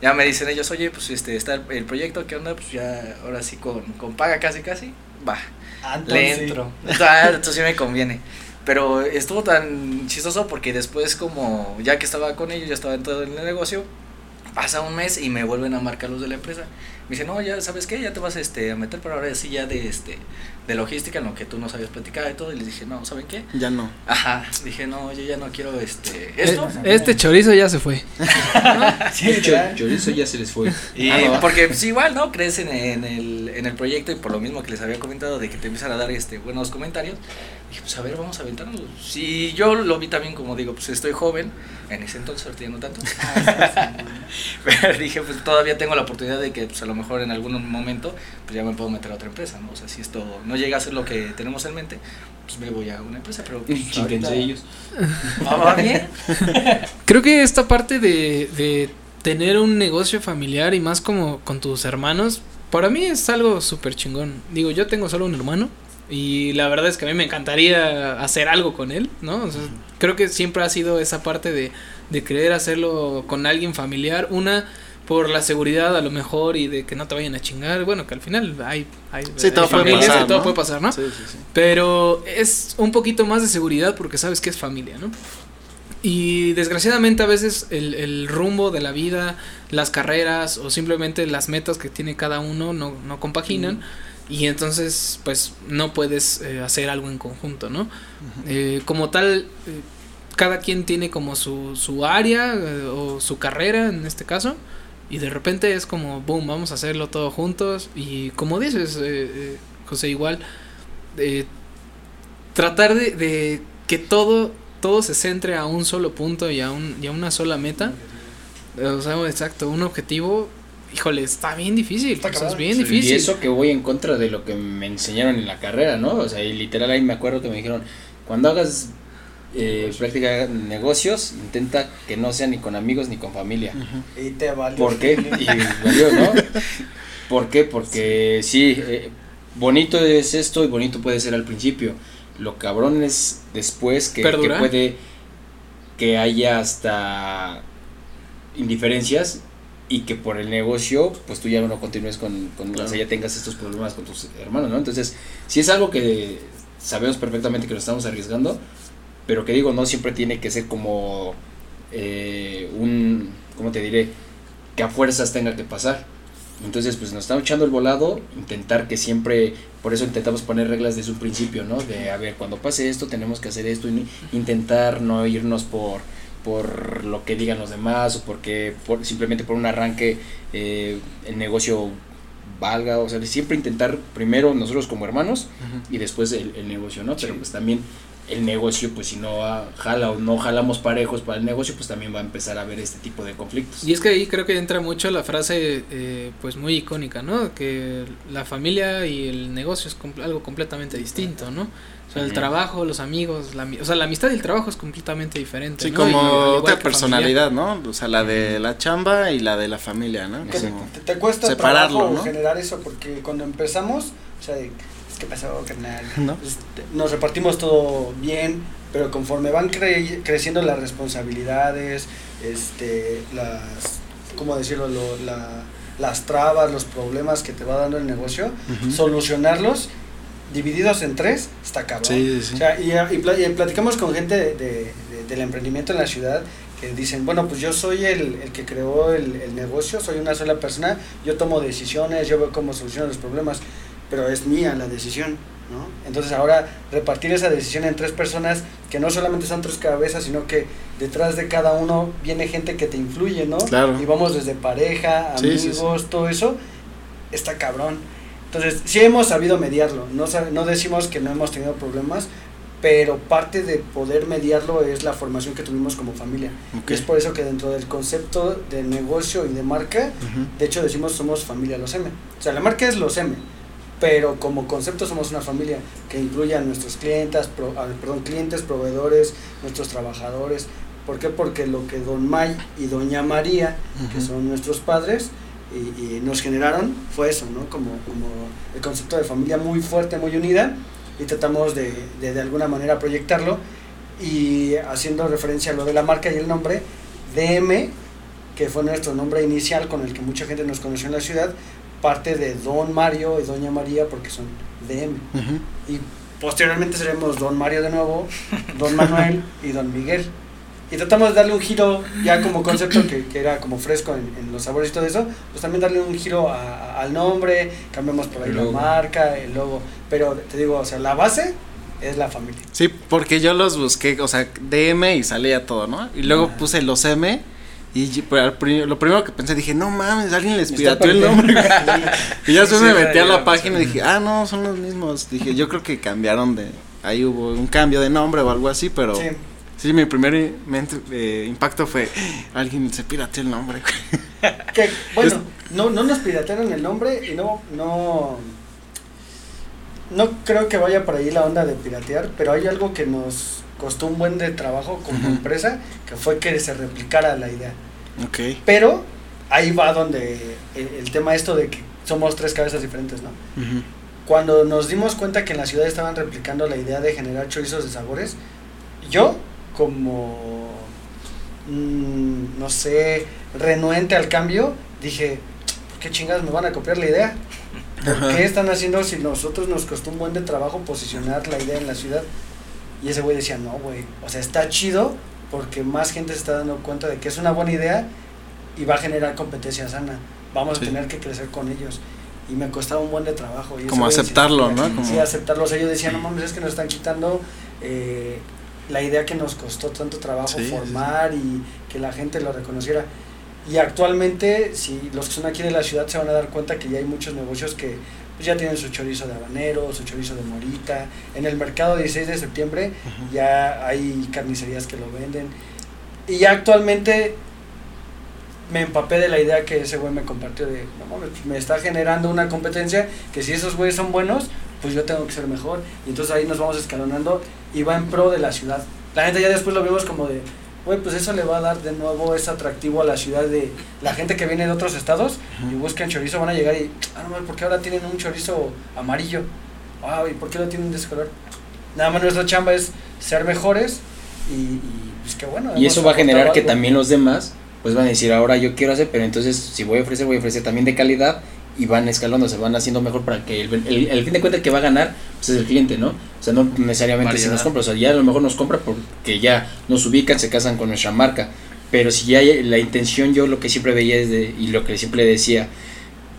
Ya me dicen ellos, oye, pues este, está el, el proyecto, ¿qué onda? Pues ya, ahora sí con, con paga casi casi, va, Ah, le entro. Entonces sí me conviene. Pero estuvo tan chistoso porque después como, ya que estaba con ellos, ya estaba en todo el negocio, pasa un mes y me vuelven a marcar los de la empresa. me dice, no, ya sabes qué, ya te vas este, a meter por ahora sí ya de, este, de logística en lo que tú no sabías platicar y todo. Y les dije, no, ¿saben qué? Ya no. Ajá, dije, no, yo ya no quiero este, Eh, esto. Este chorizo ya se fue. Sí, chorizo ya se les fue. Y Ah, no porque pues igual, ¿no? Crees en, en el, en el proyecto y por lo mismo que les había comentado de que te empiezan a dar este buenos comentarios, dije, pues a ver, vamos a aventarnos. Si yo lo vi también como digo, pues estoy joven, en ese entonces ahorita ya no tanto. Pero dije, pues todavía tengo la oportunidad de que pues a lo mejor en algún momento pues ya me puedo meter a otra empresa, ¿no? O sea, si esto no llega a ser lo que tenemos en mente, pues me voy a una empresa, pero pues, ahorita- ellos. ¿Va, va bien? Creo que esta parte de, de tener un negocio familiar y más como con tus hermanos, para mí es algo súper chingón. Digo, yo tengo solo un hermano y la verdad es que a mí me encantaría hacer algo con él, ¿no? O sea, creo que siempre ha sido esa parte de, de querer hacerlo con alguien familiar. Una, por la seguridad a lo mejor y de que no te vayan a chingar. Bueno, que al final hay, hay, Sí, hay todo puede familias pasar, y todo ¿no? puede pasar, ¿no? Sí, sí, sí. Pero es un poquito más de seguridad porque sabes que es familia, ¿no? Y desgraciadamente a veces el, el rumbo de la vida, las carreras o simplemente las metas que tiene cada uno no, no compaginan. Y entonces, pues, no puedes eh, hacer algo en conjunto, ¿no? Eh, como tal, eh, cada quien tiene como su, su área o su carrera en este caso. Y de repente es como, boom, vamos a hacerlo todo juntos. Y como dices, eh, eh, José, igual, eh, tratar de, de que todo, todo se centre a un solo punto y a, un, y a una sola meta. O sea, exacto, un objetivo. Híjole, está bien difícil. Está o sea, es cabrón. bien Sí, difícil. Y eso que voy en contra de lo que me enseñaron en la carrera, ¿no? O sea, y literal ahí me acuerdo que me dijeron, cuando hagas eh, práctica negocios, intenta que no sea ni con amigos ni con familia. Y te valió. ¿Por qué? Y valió, ¿no? ¿Por qué? Porque sí, eh, bonito es esto y bonito puede ser al principio. Lo cabrón es después que, puede que haya hasta indiferencias y que por el negocio pues tú ya no continúes con, con Claro. o sea, ya tengas estos problemas con tus hermanos, ¿no? Entonces, si es algo que sabemos perfectamente que nos estamos arriesgando, pero que digo, no siempre tiene que ser como eh, un, ¿cómo te diré? Que a fuerzas tenga que pasar. Entonces, pues nos estamos echando el volado, intentar que siempre, por eso intentamos poner reglas desde un principio, ¿no? De, a ver, cuando pase esto, tenemos que hacer esto, intentar no irnos por por lo que digan los demás o porque por, simplemente por un arranque eh, el negocio valga, o sea, siempre intentar primero nosotros como hermanos y después el, el negocio, ¿no? Pero pues también el negocio, pues si no ah, jala o no jalamos parejos para el negocio, pues también va a empezar a haber este tipo de conflictos. Y es que ahí creo que entra mucho la frase, eh, pues muy icónica, ¿no? Que la familia y el negocio es com- algo completamente distinto, ¿no? O sea, el trabajo, los amigos, la, o sea, la amistad y el trabajo es completamente diferente. Sí, ¿no? Como otra personalidad, ¿no? O sea, la de la chamba y la de la familia, ¿no? Que te, te cuesta separarlo, trabajo ¿no? generar eso porque cuando empezamos, o sea, de, que pasó, carnal. ¿No? Este, Nos repartimos todo bien, pero conforme van cre- creciendo las responsabilidades, este, las, ¿cómo decirlo? Lo- la- las trabas, los problemas que te va dando el negocio, solucionarlos divididos en tres, está cabrón. Sí. O sea, y, y pla- y platicamos con gente de, de- del emprendimiento en la ciudad que dicen, bueno, pues yo soy el, el que creó el, el negocio, soy una sola persona, yo tomo decisiones, yo veo cómo soluciono los problemas, pero es mía la decisión, ¿no? Entonces ahora repartir esa decisión en tres personas, que no solamente son tres cabezas, sino que detrás de cada uno viene gente que te influye, ¿no? Claro. Y vamos desde pareja, Sí, amigos, sí, todo eso, está cabrón. Entonces, sí hemos sabido mediarlo, no, no decimos que no hemos tenido problemas, pero parte de poder mediarlo es la formación que tuvimos como familia. Ok. Y es por eso que dentro del concepto de negocio y de marca, Ujú. de hecho decimos somos familia Los M. O sea, la marca es Los M, pero como concepto somos una familia que incluye a nuestros clientes, pro- a- perdón, clientes, proveedores, nuestros trabajadores. ¿Por qué? Porque lo que Don May y Doña María, que Ujú. son nuestros padres, y, y nos generaron fue eso, ¿no? Como, como el concepto de familia muy fuerte, muy unida, y tratamos de, de, de alguna manera proyectarlo, y haciendo referencia a lo de la marca y el nombre, DM, que fue nuestro nombre inicial con el que mucha gente nos conoció en la ciudad, parte de Don Mario y Doña María porque son DM. Y posteriormente seremos Don Mario de nuevo, Don Manuel y Don Miguel. y tratamos de darle un giro ya como concepto que, que era como fresco en, en los sabores y todo eso, pues también darle un giro a- a- al nombre, cambiamos por ahí la marca, el logo, pero te digo, o sea, la base es la familia. Sí, porque yo los busqué, o sea, DM y salía todo, ¿no? Y luego Ah. puse los M y lo primero que pensé, dije, no mames, alguien les pirateó el nombre. y ya después sí, me metí a la página y dije, ah, no, son los mismos. Dije, yo creo que cambiaron de, ahí hubo un cambio de nombre o algo así, pero Sí. sí, mi primer eh, impacto fue, alguien se pirateó el nombre. Que, bueno, no, no nos piratearon el nombre y no, no, no creo que vaya por ahí la onda de piratear, pero hay algo que nos costó un buen de trabajo como Ujú. empresa, que fue que se replicara la idea. ok. Pero ahí va donde el, el tema esto de que somos tres cabezas diferentes, ¿no? Cuando nos dimos cuenta que en la ciudad estaban replicando la idea de generar chorizos de sabores, yo como, mm, no sé, renuente al cambio, dije, ¿por qué chingadas me van a copiar la idea? ¿Por qué están haciendo si nosotros nos costó un buen de trabajo posicionar la idea en la ciudad? Y ese güey decía, no, güey, o sea, está chido porque más gente se está dando cuenta de que es una buena idea y va a generar competencia sana. Vamos Sí. a tener que crecer con ellos. Y me costaba un buen de trabajo. Y Como aceptarlo. ¿no? Como- Sí, aceptarlo. O sea, yo decía, no mames, es que nos están quitando eh, la idea que nos costó tanto trabajo Sí, sí, formar y que la gente lo reconociera. Y actualmente, si los que son aquí de la ciudad se van a dar cuenta que ya hay muchos negocios que pues, ya tienen su chorizo de habanero, su chorizo de morita. En el mercado 16 de septiembre ya hay carnicerías que lo venden. Y ya actualmente me empapé de la idea que ese güey me compartió de, no mames, pues, me está generando una competencia que si esos güeyes son buenos, pues yo tengo que ser mejor. Y entonces ahí nos vamos escalonando y va en pro de la ciudad. La gente ya después lo vemos como de, güey, pues eso le va a dar de nuevo ese atractivo a la ciudad de la gente que viene de otros estados y buscan chorizo, van a llegar y, ah, no ¿por qué ahora tienen un chorizo amarillo? Ah, ¿y por qué lo tienen de ese color? Nada más nuestra chamba es ser mejores y, y, pues qué bueno. Y eso va a generar que también los demás pues van a decir, ahora yo quiero hacer, pero entonces si voy a ofrecer, voy a ofrecer también de calidad y van escalando, se van haciendo mejor para que el, el, el fin de cuentas que va a ganar pues es el cliente, ¿no? O sea, no necesariamente si Variedad. nos compra, o sea, ya a lo mejor nos compra porque ya nos ubican, se casan con nuestra marca, pero si ya hay- la intención yo lo que siempre veía es de, y lo que siempre decía,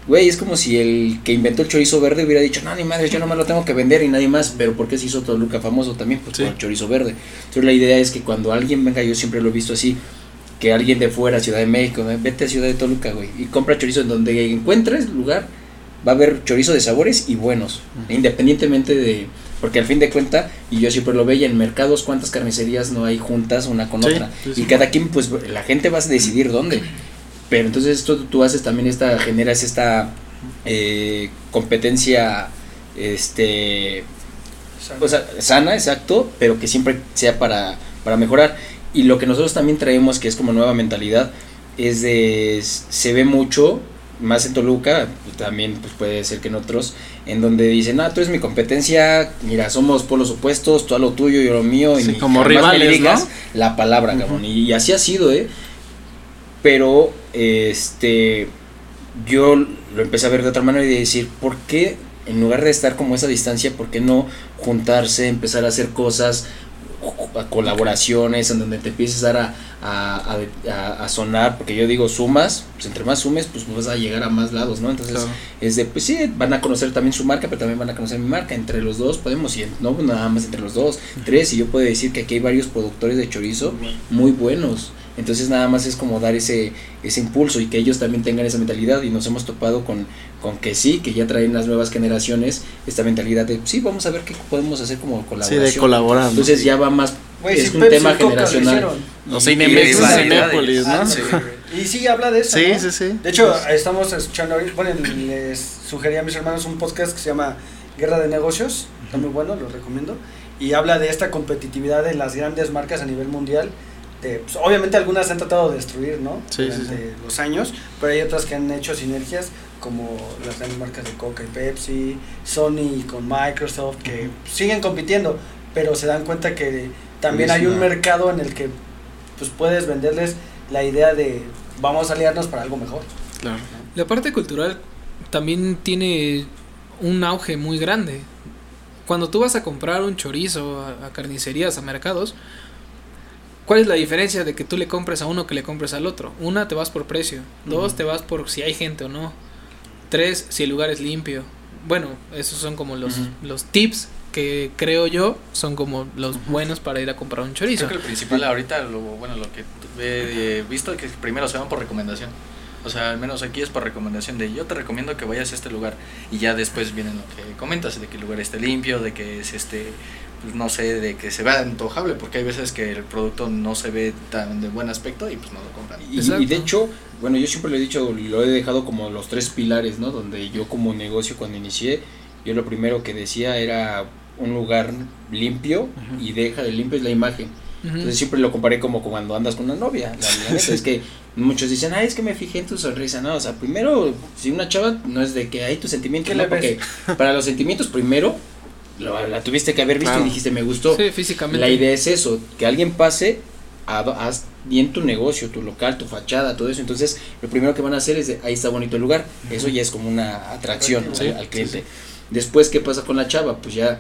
Güey, es como si el que inventó el chorizo verde hubiera dicho, no, ni madre, yo nomás lo tengo que vender y nadie más. Pero ¿por qué se hizo Toluca famoso también? Pues Sí. por el chorizo verde. Entonces la idea es que cuando alguien venga, yo siempre lo he visto así, que alguien de fuera, Ciudad de México, vete a Ciudad de Toluca, güey, y compra chorizo en donde encuentres lugar, va a haber chorizo de sabores y buenos, independientemente de... Porque al fin de cuentas, y yo siempre lo veía en mercados, cuántas carnicerías no hay juntas una con Sí, otra. sí, sí. Y cada quien, pues la gente va a decidir dónde. Pero entonces esto tú haces también esta, generas esta eh, competencia, este, o sea, sana, exacto, pero que siempre sea para, para mejorar. Y lo que nosotros también traemos, que es como nueva mentalidad, es de, se ve mucho, más en Toluca, pues, también pues puede ser que en otros, en donde dicen, ah, tú eres mi competencia, mira, somos polos opuestos, tú a lo tuyo, yo a lo mío, y Sí, ni como rivales, digas ¿no? la palabra, Ujú. cabrón. Y, y así ha sido, ¿eh? Pero, este, yo lo empecé a ver de otra manera y de decir, ¿por qué en lugar de estar como a esa distancia, por qué no juntarse, empezar a hacer cosas, a colaboraciones en donde te empieces a, dar a, a, sonar? Porque yo digo, sumas, pues entre más sumes, pues vas a llegar a más lados, ¿no? Entonces, Claro. es de, pues sí, van a conocer también su marca, pero también van a conocer mi marca. Entre los dos podemos ir, no nada más entre los dos, tres, y yo puedo decir que aquí hay varios productores de chorizo muy buenos. Entonces nada más es como dar ese, ese impulso y que ellos también tengan esa mentalidad y nos hemos topado con, con que sí, que ya traen las nuevas generaciones esta mentalidad de sí, vamos a ver qué podemos hacer como Sí, colaboración. de colaborar. ¿no? Entonces ya va más, es si un Pepsi tema generacional. hicieron. O sea, Y Cinemex ¿no? Ah, Sí, Y sí, habla de eso. sí, ¿no? sí. sí. De hecho, estamos escuchando, ahorita- bueno, les sugerí a mis hermanos un podcast que se llama Guerra de Negocios, está muy bueno, lo recomiendo, y habla de esta competitividad de las grandes marcas a nivel mundial. De, pues, obviamente algunas se han tratado de destruir, ¿no? Sí, los años, pero hay otras que han hecho sinergias, como las grandes marcas de Coca y Pepsi, Sony con Microsoft, que siguen compitiendo, pero se dan cuenta que también hay un una- mercado en el que pues puedes venderles la idea de vamos a aliarnos para algo mejor. Claro. La parte cultural también tiene un auge muy grande. Cuando tú vas a comprar un chorizo a, a carnicerías, a mercados, ¿Cuál es la diferencia de que tú le compres a uno que le compres al otro? Una, te vas por precio. Dos, te vas por si hay gente o no. Tres, si el lugar es limpio. Bueno, esos son como los, los tips que creo yo son como los buenos para ir a comprar un chorizo. Creo que el principal ahorita, lo, bueno, lo que he visto es que primero se van por recomendación. O sea, al menos aquí es por recomendación de yo te recomiendo que vayas a este lugar y ya después vienen lo que comentas, de que el lugar esté limpio, de que es este, pues no sé, de que se vea antojable, porque hay veces que el producto no se ve tan de buen aspecto y pues no lo compran. Y, de hecho, bueno, yo siempre lo he dicho, lo he dejado como los tres pilares, ¿no? Donde yo como negocio cuando inicié, yo lo primero que decía era un lugar limpio y deja de limpio es la imagen. Entonces siempre lo comparé como cuando andas con una novia. La, neta es que muchos dicen, ay, es que me fijé en tu sonrisa. No, o sea, primero, si una chava no es de que hay tus sentimientos, ¿Qué no, le ves? porque para los sentimientos primero lo- la tuviste que haber visto Claro. y dijiste, me gustó. Sí, físicamente. La idea es eso, que alguien pase, a, haz bien tu negocio, tu local, tu fachada, todo eso. Entonces, lo primero que van a hacer es, de, ahí está bonito el lugar. Eso ya es como una atracción Sí, al, al cliente. Después, ¿qué pasa con la chava? Pues ya,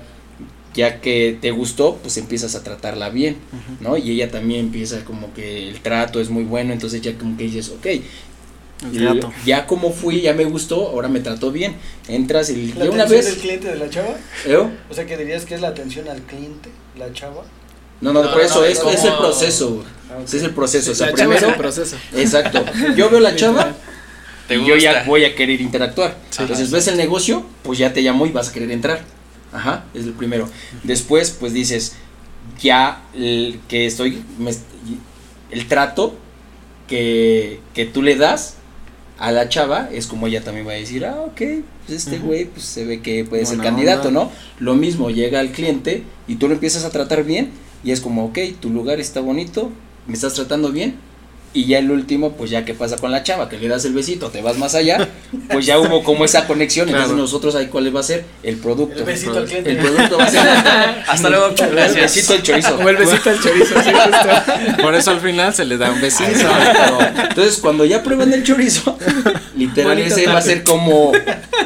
ya que te gustó, pues empiezas a tratarla bien, ¿no? Y ella también empieza como que el trato es muy bueno, entonces ya como que dices, ok, El y trato. ya como fui, ya me gustó, ahora me trató bien. Entras y La de una atención del vez... cliente de la chava. ¿eh? O sea, que dirías que es la atención al cliente, la chava. No, no, No, por eso no, es, el proceso. Ah, es el proceso. o sea, La chava es primero, el proceso. Exacto. Yo veo la chava ¿Te y yo ya voy a querer interactuar. Sí. Entonces ves el negocio, pues ya te llamó y vas a querer entrar. Ajá, es el primero. Después, pues dices, ya el que estoy, me- el trato que, que tú le das a la chava es como ella también va a decir, ah, ok, pues este güey pues se ve que puede ser candidato, onda. ¿no? Lo mismo, llega el cliente y tú lo empiezas a tratar bien y es como, ok, tu lugar está bonito, me estás tratando bien. Y ya el último, pues ya que pasa con la chava, que le das el besito, te vas más allá, pues ya hubo como esa conexión. Entonces nosotros ahí cuál va a ser el producto. El besito al cliente. El producto va a ser Hasta luego, muchas el gracias. besito al chorizo. O el besito al chorizo, sí, justo. Por eso al final se le da un besito. Entonces, cuando ya prueban el chorizo, literal Bonita ese va a ser como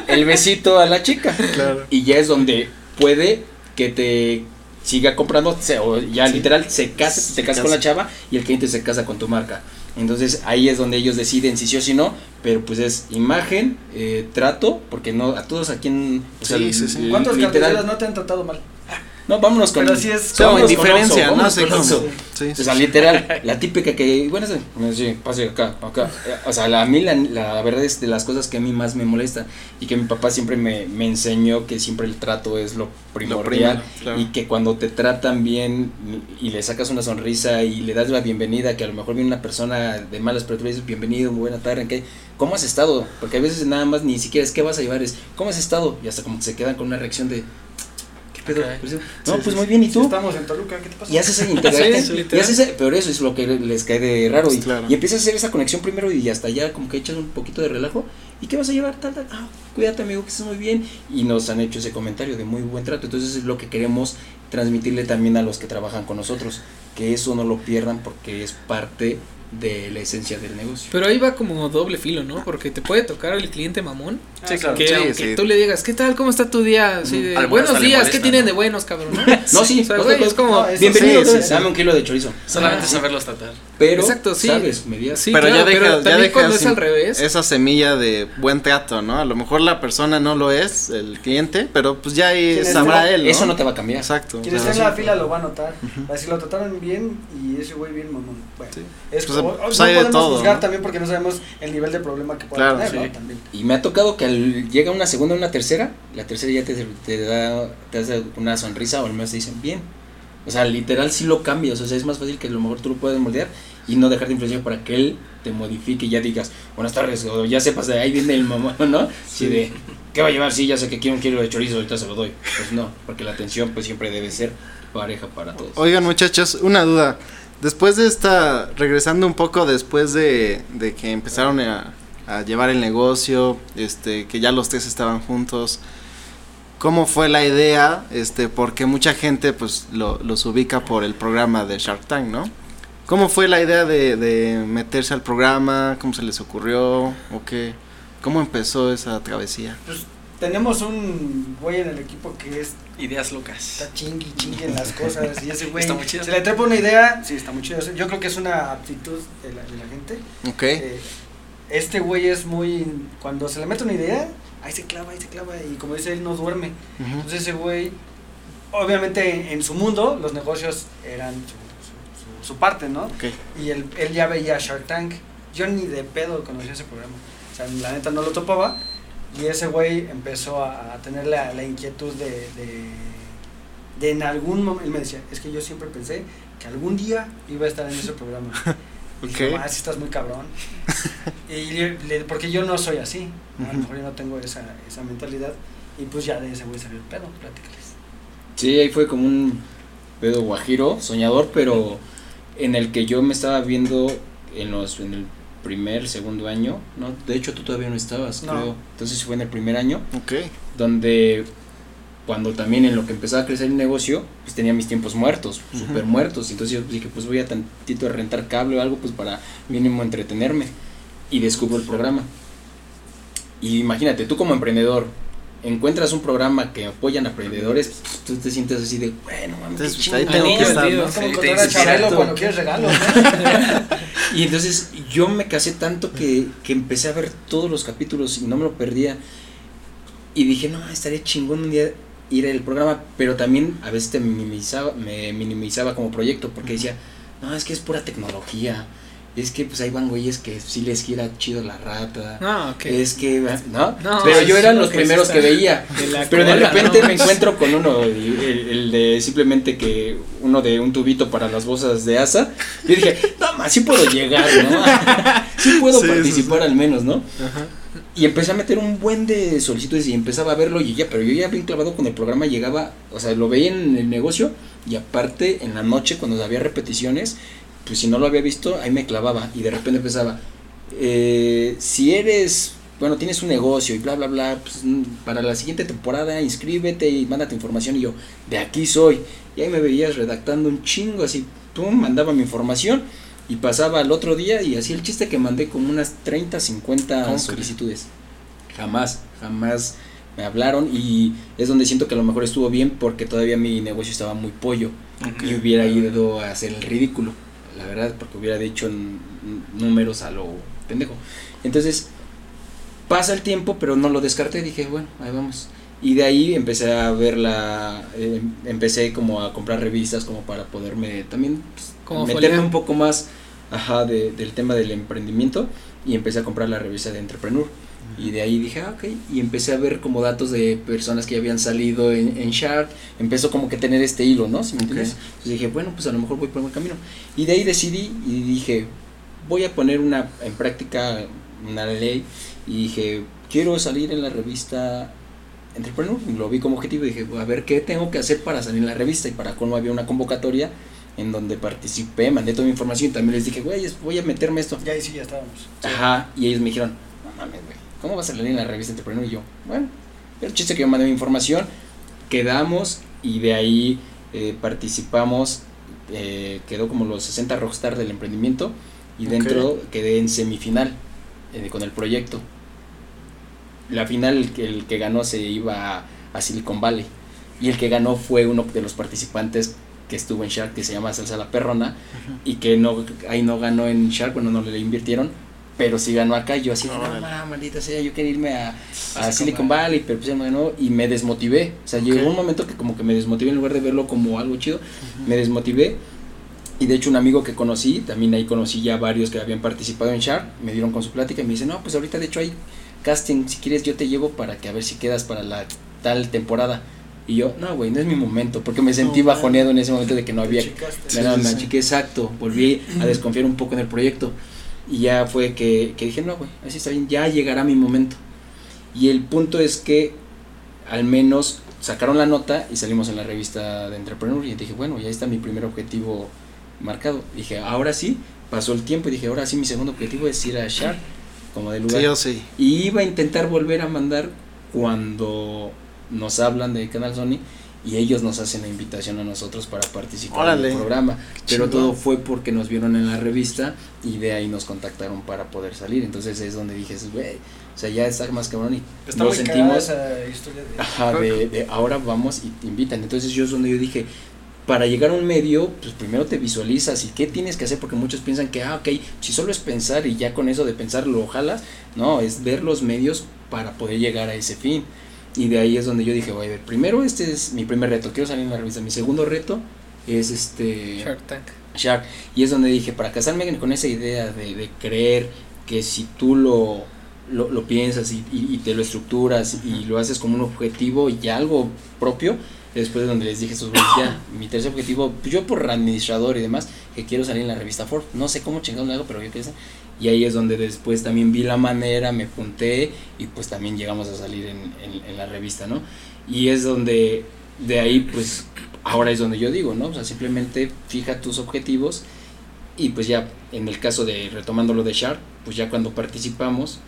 el besito a la chica. Claro. Y ya es donde puede que te siga comprando, o ya Sí. literal se casa, Se te casas con la chava y el cliente se casa con tu marca. Entonces ahí es donde ellos deciden si sí o si no, pero pues es imagen, eh, trato, porque no a todos aquí en o sea, Sí, sí, sí. ¿Cuántos literal- carteles no te han tratado mal? No, vámonos con Pero sí es Como indiferencia, ¿no? Sí, sí, O sí, sea, sí. literal, la típica que, bueno, sí, pase acá, acá. O sea, la, a mí la, la verdad es de las cosas que a mí más me molesta y que mi papá siempre me, me enseñó que siempre el trato es lo primordial primero, claro. y que cuando te tratan bien y le sacas una sonrisa y le das la bienvenida, que a lo mejor viene una persona de malas, pero tú le dices bienvenido, muy buena tarde, ¿en qué? ¿Cómo has estado? Porque a veces nada más ni siquiera es qué vas a llevar, es ¿cómo has estado? Y hasta como que se quedan con una reacción de ¿qué pedo? Pues, no, Sí, pues sí, muy bien, ¿y tú? estamos en Toluca, ¿qué te pasa? Y haces esa integración. Sí, y haces pero eso es lo que les cae de raro. Y, Claro. y empiezas a hacer esa conexión primero y hasta ya como que echas un poquito de relajo. ¿Y qué vas a llevar? Tal, tal. Ah, cuídate, amigo, que estés muy bien. Y nos han hecho ese comentario de muy buen trato. Entonces es lo que queremos transmitirle también a los que trabajan con nosotros. Que eso no lo pierdan porque es parte de la esencia del negocio. Pero ahí va como doble filo, ¿no? Porque te puede tocar el cliente mamón. Sí, claro. Que Sí, aunque sí. tú le digas, ¿qué tal? ¿Cómo está tu día? Así de, Algunos buenos días, molesta, ¿qué tienen ¿no? de buenos, cabrón? ¿no? No, sí, O sea, no, güey, no, es como, no, eso bienvenido, sí, sí, sí. dame un kilo de chorizo. Solamente saberlos tratar. Pero, Exacto, sí. sabes, medias. Sí, pero claro, ya deja, pero ya deja cuando es al revés. esa semilla de buen trato, ¿no? A lo mejor la persona no lo es, el cliente, pero pues ya ahí ¿Quién es sabrá él, ¿no? Eso no te va a cambiar. Exacto. Quien esté en la fila lo va a notar. Así lo trataron bien y ese güey bien mamón. Bueno, Sí. es Pues, como, pues no hay de podemos todo, juzgar ¿no? también porque no sabemos el nivel de problema que pueda Claro, tener, sí. ¿no? También. Y me ha tocado que al, llega una segunda, una tercera, la tercera ya te, te da te hace una sonrisa o al menos te dicen bien. O sea, literal sí lo cambias, o sea, es más fácil que a lo mejor tú lo puedas moldear y no dejar de influenciar para que él te modifique y ya digas, buenas tardes, o ya sepas de ahí viene el mamón, ¿no? Sí. de, ¿qué va a llevar? Sí, ya sé que quiero un kilo de chorizo, ahorita se lo doy. Pues no, porque la atención pues siempre debe ser pareja para todos. Oigan muchachos, una duda. Después de esta, regresando un poco después de, de que empezaron a, a llevar el negocio, este, que ya los tres estaban juntos, ¿cómo fue la idea? Este, porque mucha gente pues lo, los ubica por el programa de Shark Tank, ¿no? ¿Cómo fue la idea de, de meterse al programa? ¿Cómo se les ocurrió? ¿O qué? ¿Cómo empezó esa travesía? Pues tenemos un güey en el equipo que es Ideas locas. está chingui chingue en las cosas y ese güey Está muy chido. se le trepa una idea, sí, está muy chido. Yo creo que es una aptitud de la, de la gente. Ok. Eh, este güey es muy cuando se le mete una idea, ahí se clava, ahí se clava y como dice él no duerme. Ujú. Entonces ese güey obviamente en, en su mundo los negocios eran su, su- su- parte, ¿no? Ok. Y él, él ya veía Shark Tank. Yo ni de pedo conocía ese programa. O sea, la neta no lo topaba. Y ese güey empezó a, a tener la, la inquietud de, de, de en algún momento. Él me decía, es que yo siempre pensé que algún día iba a estar en ese programa. Y dije, Ok. "Ah, sí estás muy cabrón. y le- le- porque yo no soy así. ¿no? A lo mejor yo no tengo esa, esa mentalidad. Y pues ya de ese güey salió el pedo, platícales. Sí, ahí fue como un pedo guajiro, soñador, pero en el que yo me estaba viendo en los en el primer, segundo año, no, de hecho tú todavía no estabas, No. creo. Entonces fue en el primer año Ok. donde cuando también en lo que empezaba a crecer el negocio, pues tenía mis tiempos muertos, Ujú. súper muertos. Entonces yo dije, pues voy a tantito a rentar cable o algo, pues para mínimo entretenerme. Y descubro el programa. Y imagínate, tú como emprendedor, encuentras un programa que apoyan a emprendedores, pues, tú te sientes así de, bueno, mames, Entonces, pues, ahí chingón". tengo que estar. ¿no? Es como Sí, encontrar te- Chabelo cuando quieres regalos. ¿no? Y entonces yo me casé tanto que, que empecé a ver todos los capítulos y no me lo perdía. Y dije, no, estaría chingón un día ir al programa, pero también a veces te minimizaba, me minimizaba como proyecto porque decía, no, es que es pura tecnología. Es que pues ahí van güeyes que sí les gira chido la rata. No, ok. Es que, ¿no? No, pero yo eran lo los que primeros que veía. de Pero de repente ¿no? me encuentro con uno, el, el- el de simplemente que uno de un tubito para las bolsas de asa. Yo dije, no más, sí puedo llegar, ¿no? sí puedo Sí, sí, participar al menos, ¿no? Ajá. Y empecé a meter un buen de solicitudes y empezaba a verlo y ya, pero yo ya bien clavado con el programa llegaba, o sea, lo veía en el negocio y aparte en la noche cuando había repeticiones, pues si no lo había visto, ahí me clavaba y de repente empezaba, eh, si eres, bueno, tienes un negocio y bla, bla, bla, pues mm, para la siguiente temporada inscríbete y mándate información y yo, de aquí soy. Y ahí me veías redactando un chingo, así, pum, mandaba mi información y pasaba al otro día y así el chiste que mandé como unas 30, 50 ¿Cómo solicitudes. Jamás, jamás me hablaron y es donde siento que a lo mejor estuvo bien porque todavía mi negocio estaba muy pollo y hubiera ido a hacer el ridículo, la verdad, porque hubiera dicho números a lo pendejo. Entonces, pasa el tiempo, pero no lo descarté, dije, bueno, ahí vamos. Y de ahí empecé a ver la, eh, empecé como a comprar revistas como para poderme también pues, Como meterme un poco más ajá, de- del tema del emprendimiento y empecé a comprar la revista de Entrepreneur. Y de ahí dije, ah, ok, y empecé a ver como datos de personas que ya habían salido en, en Shark, empezó como que tener este hilo, ¿no? ¿Sí me entiendes? Entonces dije, bueno, pues a lo mejor voy por buen camino. Y de ahí decidí y dije, voy a poner una en práctica una ley y dije, quiero salir en la revista Entrepreneur, lo vi como objetivo y dije, a ver qué tengo que hacer para salir en la revista y para cómo había una convocatoria en donde participé, mandé toda mi información y también les dije, güey, voy a meterme esto. Ya ahí sí, ya estábamos. Ajá, y ellos me dijeron, no mames, güey, ¿cómo vas a salir en la revista Entrepreneur? Y yo, bueno, el chiste que yo mandé mi información, quedamos y de ahí eh, participamos, eh, quedó como los 60 rockstar del emprendimiento y dentro quedé en semifinal eh, con el proyecto. La final, el que, el que ganó se iba a, a Silicon Valley y el que ganó fue uno de los participantes que estuvo en Shark que se llama Salsa la Perrona y que no ahí no ganó en Shark, bueno, no le invirtieron, pero sí ganó acá. y Yo así, no, ma, maldita sea, yo quería irme a, a Silicon Valley, pero pues ya no ganó y me desmotivé. O sea, Ok. llegó un momento que como que me desmotivé en lugar de verlo como algo chido, me desmotivé. Y de hecho un amigo que conocí, también ahí conocí ya varios que habían participado en Shark, me dieron con su plática y me dice, no, pues ahorita de hecho hay casting, si quieres yo te llevo para que a ver si quedas para la tal temporada. Y yo, no, güey, no es mi momento, porque me sentí No, bajoneado en ese momento de que no había Chicaste. no, Sí, me sí. achiqué, exacto. Volví a desconfiar un poco en el proyecto. Y ya fue que, que dije, no, güey, así está bien, ya llegará mi momento. Y el punto es que al menos sacaron la nota y salimos en la revista de Entrepreneur. Y dije, bueno, ya está mi primer objetivo marcado. Dije, ahora sí, pasó el tiempo y dije, ahora sí, mi segundo objetivo es ir a Shark como de lugar. Sí o sí. Y iba a intentar volver a mandar cuando nos hablan de Canal Sony y ellos nos hacen la invitación a nosotros para participar en Órale. el programa. Pero todo fue porque nos vieron en la revista y de ahí nos contactaron para poder salir. Entonces es donde dije, güey, o sea, ya está más cabrón y Está cagada sentimos. esa historia de... Ajá, de, de ahora vamos y te invitan. Entonces yo es donde yo dije, para llegar a un medio, pues primero te visualizas y qué tienes que hacer, porque muchos piensan que, ah, ok, si solo es pensar y ya con eso de pensar lo jalas, no, es ver los medios para poder llegar a ese fin. Y de ahí es donde yo dije, oye, a ver, primero este es mi primer reto, quiero salir en la revista. Mi segundo reto es este... Shark Tank. Shark. Y es donde dije, para casarme con esa idea de, de creer que si tú lo, lo, lo piensas y, y- y te lo estructuras y lo haces como un objetivo y algo propio, después de donde les dije güeyes, ya, mi tercer objetivo, pues yo por administrador y demás, que quiero salir en la revista Ford. No sé cómo chingados lo hago, pero yo quiero. Y ahí es donde después también vi la manera, me apunté y pues también llegamos a salir en, en- en la revista, ¿no? Y es donde, de ahí pues, ahora es donde yo digo, ¿no? O sea, simplemente fija tus objetivos y pues ya, en el caso de, retomando lo de Shark, pues ya cuando participamos,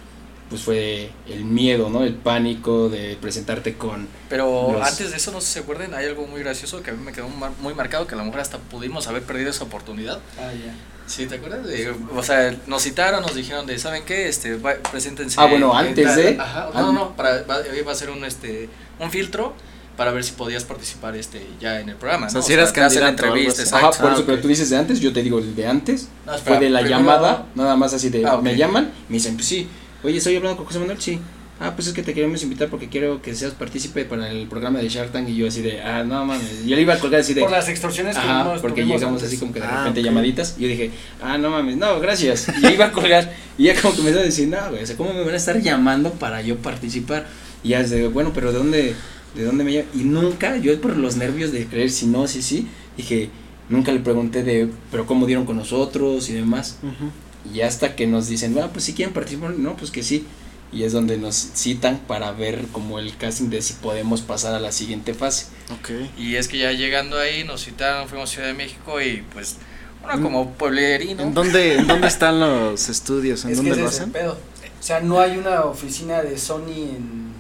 pues fue el miedo, ¿no? El pánico de presentarte con... Pero Los- antes de eso, no se acuerden, hay algo muy gracioso que a mí me quedó muy marcado, que a lo mejor hasta pudimos haber perdido esa oportunidad. Ah, ya. Sí, ¿te acuerdas? De- o sea, nos citaron, nos dijeron de, ¿saben qué? Este, va- preséntense. Ah, bueno, en antes tal- de- Ajá, an- no, no, para, va, iba a ser un, este, un filtro para ver si podías participar este, ya en el programa. O sea, ¿no? si eras hacen la candidato o entrevista, exacto. Ajá, por Ah, eso, ok. pero tú dices de antes, yo te digo el de antes, No, espera, fue de la llamada, nada más así de, Ah, me llaman, me dicen, pues sí, oye, estoy hablando con José Manuel, sí. Ah, pues es que te queremos invitar porque quiero que seas partícipe para el programa de Shark Tank y yo así de, ah, no mames, yo le iba a colgar así de, Por las extorsiones que Ajá, porque llegamos antes. así como que de Ah, repente llamaditas. Y yo dije, ah, no mames, no, gracias. Y yo iba a colgar. Y ya como que me estaba diciendo, no, güey, o sea, ¿cómo me van a estar llamando para yo participar? Y ya es de, bueno, pero ¿de dónde, de dónde me llaman? Y nunca, yo por los nervios de creer si no, si sí, dije, nunca le pregunté de, pero ¿cómo dieron con nosotros y demás? Ujú. Y hasta que nos dicen, ah, pues si quieren participar, no, pues que sí. Y es donde nos citan para ver como el casting de si podemos pasar a la siguiente fase. Ok. Y es que ya llegando ahí, nos citaron, fuimos a Ciudad de México y pues, uno Mm. como pueblerino. ¿En dónde, ¿En dónde están los estudios? ¿En Es que dónde ese lo hacen? pedo. O sea, no hay una oficina de Sony en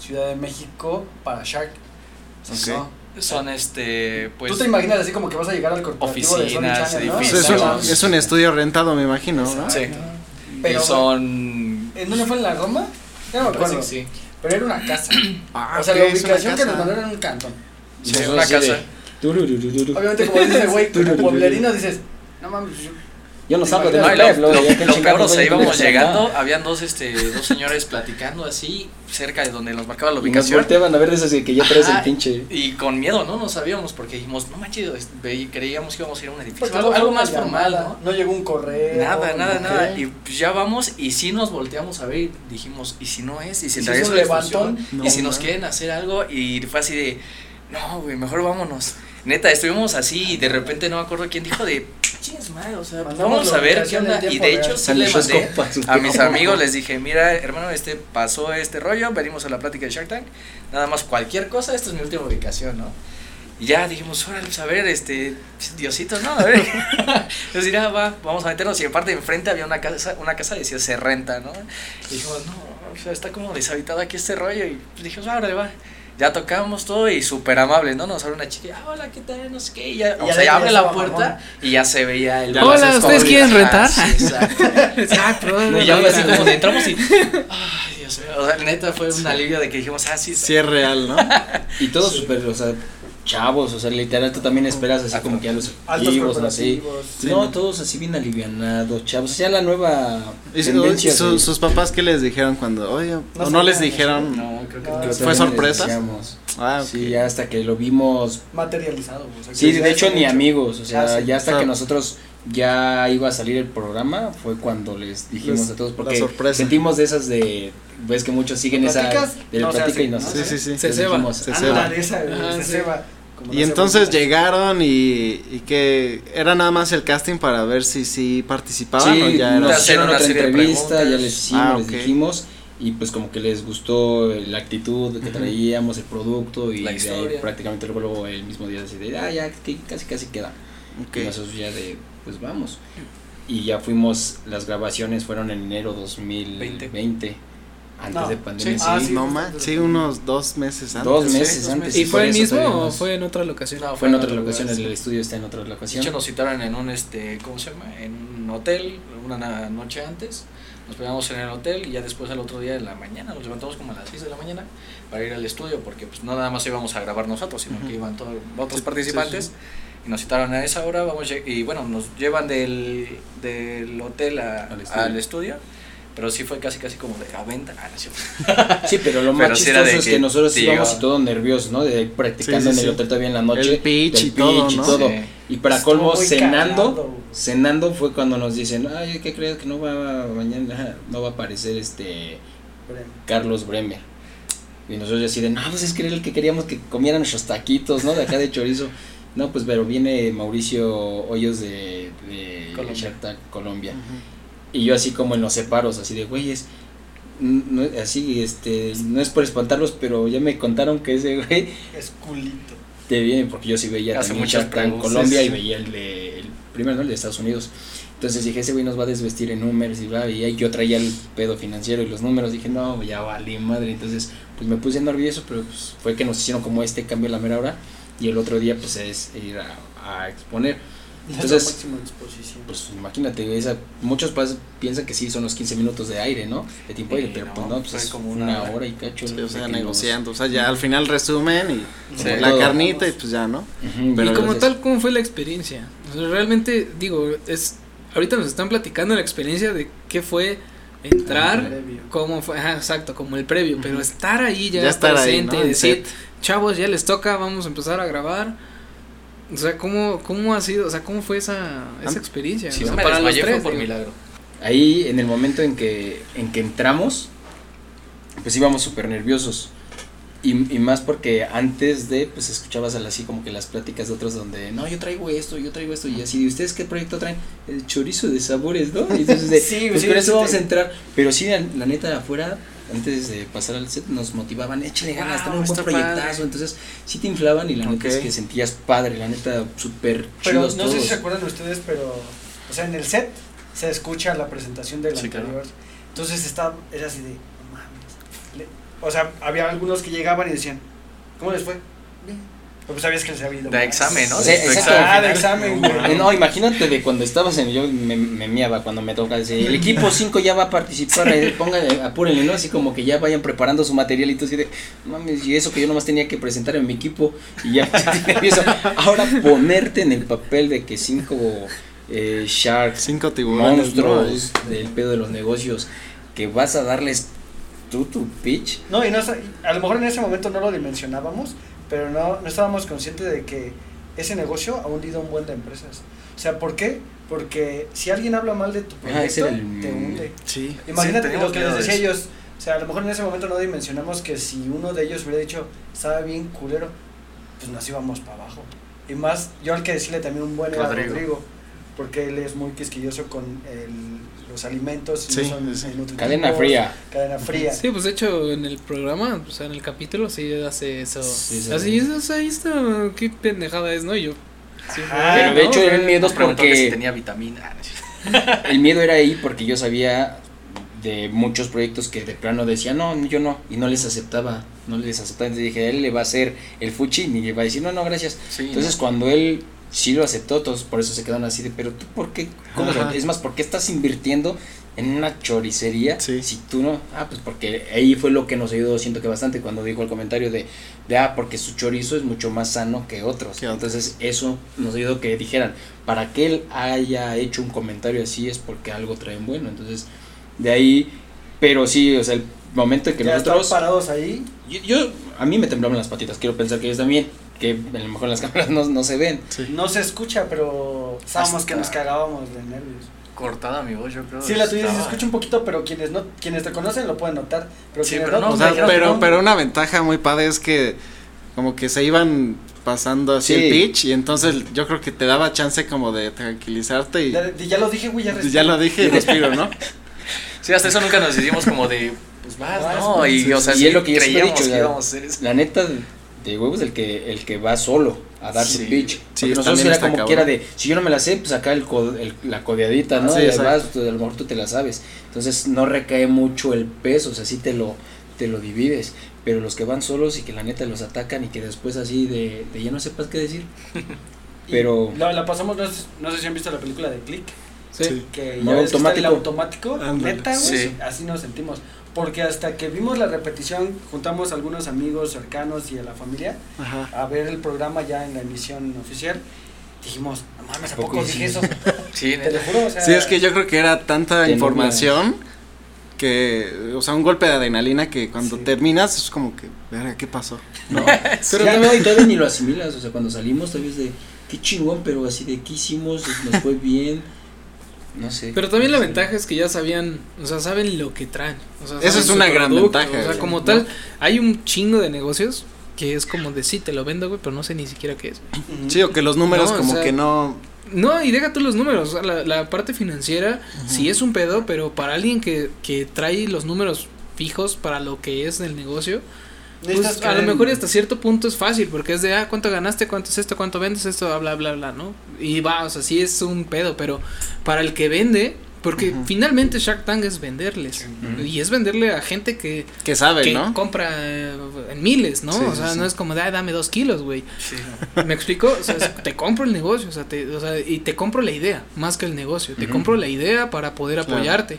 Ciudad de México para Shark. No. Son este, pues. Tú te imaginas así como que vas a llegar al corporativo de Sony Oficinas, Channel, ¿no? Edificios. un, es un estudio rentado, me imagino, ¿no? Sí. Pero- y son. ¿En dónde fue en la Roma? Ya no me acuerdo. que sí. Pero era una casa. Ah, o sea, la ubicación que nos mandaron era un cantón. Sí, una casa. Obviamente, como dice ese güey, como pueblerino dices, no mames, yo- no salgo de mi lo, pueblo, lo- lo chingados peor, o sea, íbamos llegando, habían dos, este, dos señores platicando así, cerca de donde nos marcaba la Y nos ubicación. volteaban a ver de esas que ya traes Ajá, el pinche. Y con miedo, ¿no? No sabíamos, porque dijimos, no manches, creíamos que íbamos a ir a un edificio, algo, más formal, ¿no? No llegó un correo. Nada, nada, no. nada. Y pues ya vamos y si nos volteamos a ver y dijimos, ¿y si no es? ¿Y si ¿Y si es un levantón? No, ¿Y si nos quieren hacer algo? Y fue así de, no, güey, mejor vámonos. Neta, estuvimos así y de repente no me acuerdo quién dijo de, madre, o sea, vamos a ver qué onda. Y de hecho sí le mandé a mis amigos, les dije, mira, hermano, este pasó este rollo, venimos a la plática de Shark Tank, nada más cualquier cosa, esta es mi última ubicación, ¿no? Y ya dijimos, órale, pues a ver, este, Diosito, ¿no? A ver. Entonces dirá, va, vamos a meternos. Y aparte enfrente había una casa, una casa que decía se renta, ¿no? Y dijimos, no, o sea, está como deshabitado aquí este rollo. Y pues dijimos, órale, va. Ya tocamos todo y súper amable, ¿no? Nos abre una chica, ah, hola, ¿qué tal? No sé qué. Y ya, Y o ya sea, ya abre la puerta mamón. y ya se veía el. Ya Hola, ¿ustedes quieren rentar? sí, exacto. Ah, perdón. Y ya fue así como de entramos y. Ay, Dios mío. O sea, neta fue un alivio de que dijimos, ah, sí. Sí es real, ¿no? Y todos súper, o sea, chavos, o sea, literal, tú también esperas así como que ya los amigos, así. No, todos así bien alivianados, chavos. O sea, la nueva ¿Y tendencia. y su- de- sus papás qué les dijeron cuando, oye, o no, les dijeron? No, creo que No, creo que ¿Fue sorpresa? Ah. Sí, ya hasta que lo vimos. Materializado. o sea, Sí, de ya hecho ni hecho. amigos, o sea, Ah, sí. ya hasta Ah. que nosotros ya iba a salir el programa fue cuando les dijimos Les- a todos porque sentimos de esas de ves que muchos siguen esa del No platica hace, y no ¿no? se Sí, sí, sí. Se Les ceba. dijimos, Se ah, esa, ceba, como Y entonces llegaron y, y que era nada más el casting para ver si sí participaban Sí, o ya nos era... hicieron otra entrevista, ya les hicimos, Ah, les ok. dijimos y pues como que les gustó la actitud que traíamos, el producto y La de ahí prácticamente luego, luego el mismo día así de, ah, ya, que casi casi queda. Ok. Y nosotros ya de, pues vamos. Y ya fuimos, las grabaciones fueron en enero 2020. Antes No. de pandemia. Sí. Sí, Ah, sí. no más, sí, unos dos meses antes. Dos sí. meses dos antes. ¿Y fue el mismo o fue en otra locación? No, fue en otra locación, el estudio está en otra De locación. hecho, nos citaron en un, este, ¿cómo se llama? En un hotel, una na- noche antes. Nos pegamos en el hotel y ya después al otro día de la mañana, nos levantamos como a las 6 de la mañana para ir al estudio, porque pues no nada más íbamos a grabar nosotros, sino que iban todos otros Sí, participantes. sí, Y nos citaron a esa hora, vamos y bueno, nos llevan del, del hotel a- Al al, estudio. Pero sí fue casi casi como de a venta. Ah, no. Sí, pero lo más Pero sí chistoso de es que, que nosotros íbamos y todos nerviosos, ¿no? De ir practicando Sí, sí, en el sí. hotel todavía en la noche. El pitch y todo, pitch y ¿no? todo. Sí. Y para Estuvo colmo, cenando, cagado. cenando fue cuando nos dicen, ay, ¿qué crees que no va mañana, no va a aparecer este Carlos Bremer? Y nosotros así de, no, pues es que era el que queríamos que comieran nuestros taquitos, ¿no? De acá de chorizo. No, pues pero viene Mauricio Hoyos de, de Colombia. Shark Tank, Colombia. Y yo así como en los separos, así de, güeyes, n- no, así, este, no es por espantarlos, pero ya me contaron que ese güey Es culito. te viene, porque yo sí veía Hace muchas preguntas. Colombia y veía el de, el primero, ¿no? El de Estados Unidos. Entonces dije, ese güey nos va a desvestir en números y va, y ahí yo traía el pedo financiero y los números, dije, no, ya valí madre, entonces pues me puse nervioso, pero pues fue que nos hicieron como este cambio a la mera hora y el otro día pues es ir a, a exponer. Entonces, pues imagínate, esa, muchos pues, piensan que sí son los 15 minutos de aire, ¿no? De tiempo Sí, aire, pero pues no, no, pues fue es como como una una hora. hora y cacho. Sí, ¿no? o sea, De que los- negociando. O sea, ya al final resumen y Sí. la Todo. carnita y pues ya, ¿no? Ujú, y Pero como entonces- tal, ¿cómo fue la experiencia? O sea, realmente, digo, es ahorita nos están platicando la experiencia de qué fue entrar, cómo fue, ajá, exacto, como el previo, pero estar ahí ya, Ya estar ahí, presente ¿no? y decir, set. chavos, ya les toca, vamos a empezar a grabar. O sea, ¿cómo, cómo ha sido, o sea, cómo fue esa, esa experiencia? Si O sea, me para los tres, por digo. milagro. Ahí en el momento en que, en que entramos, pues íbamos súper nerviosos. Y, y más porque antes de, pues escuchabas así como que las pláticas de otros donde, no, yo traigo esto, yo traigo esto, y así, ¿y ustedes qué proyecto traen? El chorizo de sabores, ¿no? Y entonces, de, Sí, pues sí, con eso sí, vamos a entrar. Pero sí, la, la neta, afuera, antes de pasar al set, nos motivaban, échale ganas, Wow, tenemos un buen proyectazo. padre. Entonces, sí te inflaban y la neta es que sentías padre, la neta, súper Pero chidos no todos. sé si se acuerdan ustedes, pero, o sea, en el set se escucha la presentación del Sí, anterior. Entonces está, era así de, mames. Le- o sea, había algunos que llegaban y decían, ¿cómo les fue? Bien. Pero pues sabías que les había ido De examen, ¿no? Sí, De examen Ah, de examen, No, güey. No, imagínate de cuando estabas en. Yo me, me miaba cuando me toca decir: el equipo 5 ya va a participar, eh, pónganle, apúrenle, ¿no? Así como que ya vayan preparando su material y tú así de, mames, y eso que yo nomás tenía que presentar en mi equipo y ya nervioso. Ahora ponerte en el papel de que 5 eh, Sharks, Cinco tiburones. ¿no? monstruos del pedo de los negocios, que vas a darles tú tu pitch. No, y no, a lo mejor en ese momento no lo dimensionábamos, pero no, no estábamos conscientes de que ese negocio ha hundido un buen de empresas. O sea, ¿por qué? Porque si alguien habla mal de tu Ah, proyecto, el- te hunde. Sí. Imagínate Sí, lo que les decía eso. ellos. O sea, a lo mejor en ese momento no dimensionamos que si uno de ellos hubiera dicho, estaba bien culero, pues nos íbamos para abajo. Y más, yo al que decirle también un buen era Rodrigo. Rodrigo, porque él es muy quisquilloso con el- los alimentos. y Sí, no son, sí. eh, Cadena fría. Cadena fría. Sí, pues de hecho en el programa, o sea, en el capítulo sí hace eso. Sí, sí. Así es, o sea, ahí está, qué pendejada es, ¿no? Y yo. sí, Ajá, Pero de ¿no? hecho O sea, el miedo Nos preguntó que si porque. tenía vitamina. Ah, no es cierto. El miedo era ahí porque yo sabía de muchos proyectos que de plano decía no, yo no, y no les aceptaba, no les aceptaba, entonces dije, él le va a hacer el fuchi, ni le va a decir, no, no, gracias. Sí, Entonces ¿no? cuando él sí lo aceptó, todos por eso se quedaron así de, pero tú, ¿por qué? ¿Cómo es más, ¿por qué estás invirtiendo en una choricería Sí. si tú no? Ah, pues porque ahí fue lo que nos ayudó, siento que bastante, cuando dijo el comentario de, de ah, porque su chorizo es mucho más sano que otros. Entonces eso nos ayudó que dijeran, para que él haya hecho un comentario así es porque algo traen bueno. Entonces, de ahí, pero sí, o sea, el momento en que ya nosotros... parados ahí. Yo, yo- a mí me temblaban las patitas, quiero pensar que ellos también, que a lo mejor las cámaras no, no se ven. Sí. No se escucha, pero sabemos que nos cagábamos de nervios. Cortada mi voz, yo creo. Sí, la tuya se escucha un poquito, pero quienes no quienes te conocen lo pueden notar. Pero Sí, quienes pero no, O pues, sea, pero, pero una ventaja muy padre es que como que se iban pasando así Sí. el pitch y entonces yo creo que te daba chance como de tranquilizarte y Ya, ya lo dije, güey, ya ya lo dije y respiro, ¿no? Sí, hasta eso nunca nos hicimos como de. Pues vas, Vas, ¿no? Y, sí, o sea, y sí es lo que yo creíamos dicho, que íbamos a hacer eso. La neta de huevos el que el que va solo, a dar Sí. su pitch. Sí, nosotros era está como cabrón. que era de, si yo no me la sé, pues acá el, co- el- la codeadita, ¿no? Sí, y además, pues, a lo mejor tú te la sabes. Entonces no recae mucho el peso, o sea, sí te lo, te lo divides. Pero los que van solos y que la neta los atacan y que después así de, de ya no sepas qué decir. Pero- La, la pasamos, no sé, no sé si han visto la película de Click. Sí. Que ya ves que está el automático. Neta, güey. Sí. Así nos sentimos. Porque hasta que vimos la repetición, juntamos a algunos amigos cercanos y a la familia Ajá. a ver el programa ya en la emisión oficial. Dijimos, no mames, ¿a ¿A poco poco sí? dije eso? Sí, Te lo juro, o sea. Sí, es que yo creo que era tanta información que, o sea, un golpe de adrenalina que cuando Sí. terminas es como que, verga, ¿qué pasó? No, Pero ya no, y todavía ni lo asimilas, o sea, cuando salimos todavía es de, qué chingón, pero así de, ¿qué hicimos? Nos fue bien, no sé. Pero también la ventaja es que ya sabían, o sea, saben lo que traen. O sea, Eso es una gran producto, ventaja, O sea, como ¿no? tal, hay un chingo de negocios que es como de sí, te lo vendo, güey, pero no sé ni siquiera qué es. Sí, o que los números No, o como sea, que no... No, y deja tú los números, o sea, la, la parte financiera sí es un pedo, pero para alguien que, que trae los números fijos para lo que es el negocio, pues, a lo mejor y hasta cierto punto es fácil, porque es de, ah, ¿cuánto ganaste? ¿Cuánto es esto? ¿Cuánto vendes esto? Bla, bla, bla, ¿no? Y va, o sea, sí es un pedo, pero para el que vende, porque finalmente Shark Tank es venderles, y es venderle a gente que, Que sabe, que ¿no? compra eh, en miles, ¿no? Sí, o sea, sí. no es como, de, "Ay, dame dos kilos, güey. Sí. ¿Me explico? O sea, te compro el negocio, o sea, te, o sea, y te compro la idea, más que el negocio. Te compro la idea para poder Claro. apoyarte.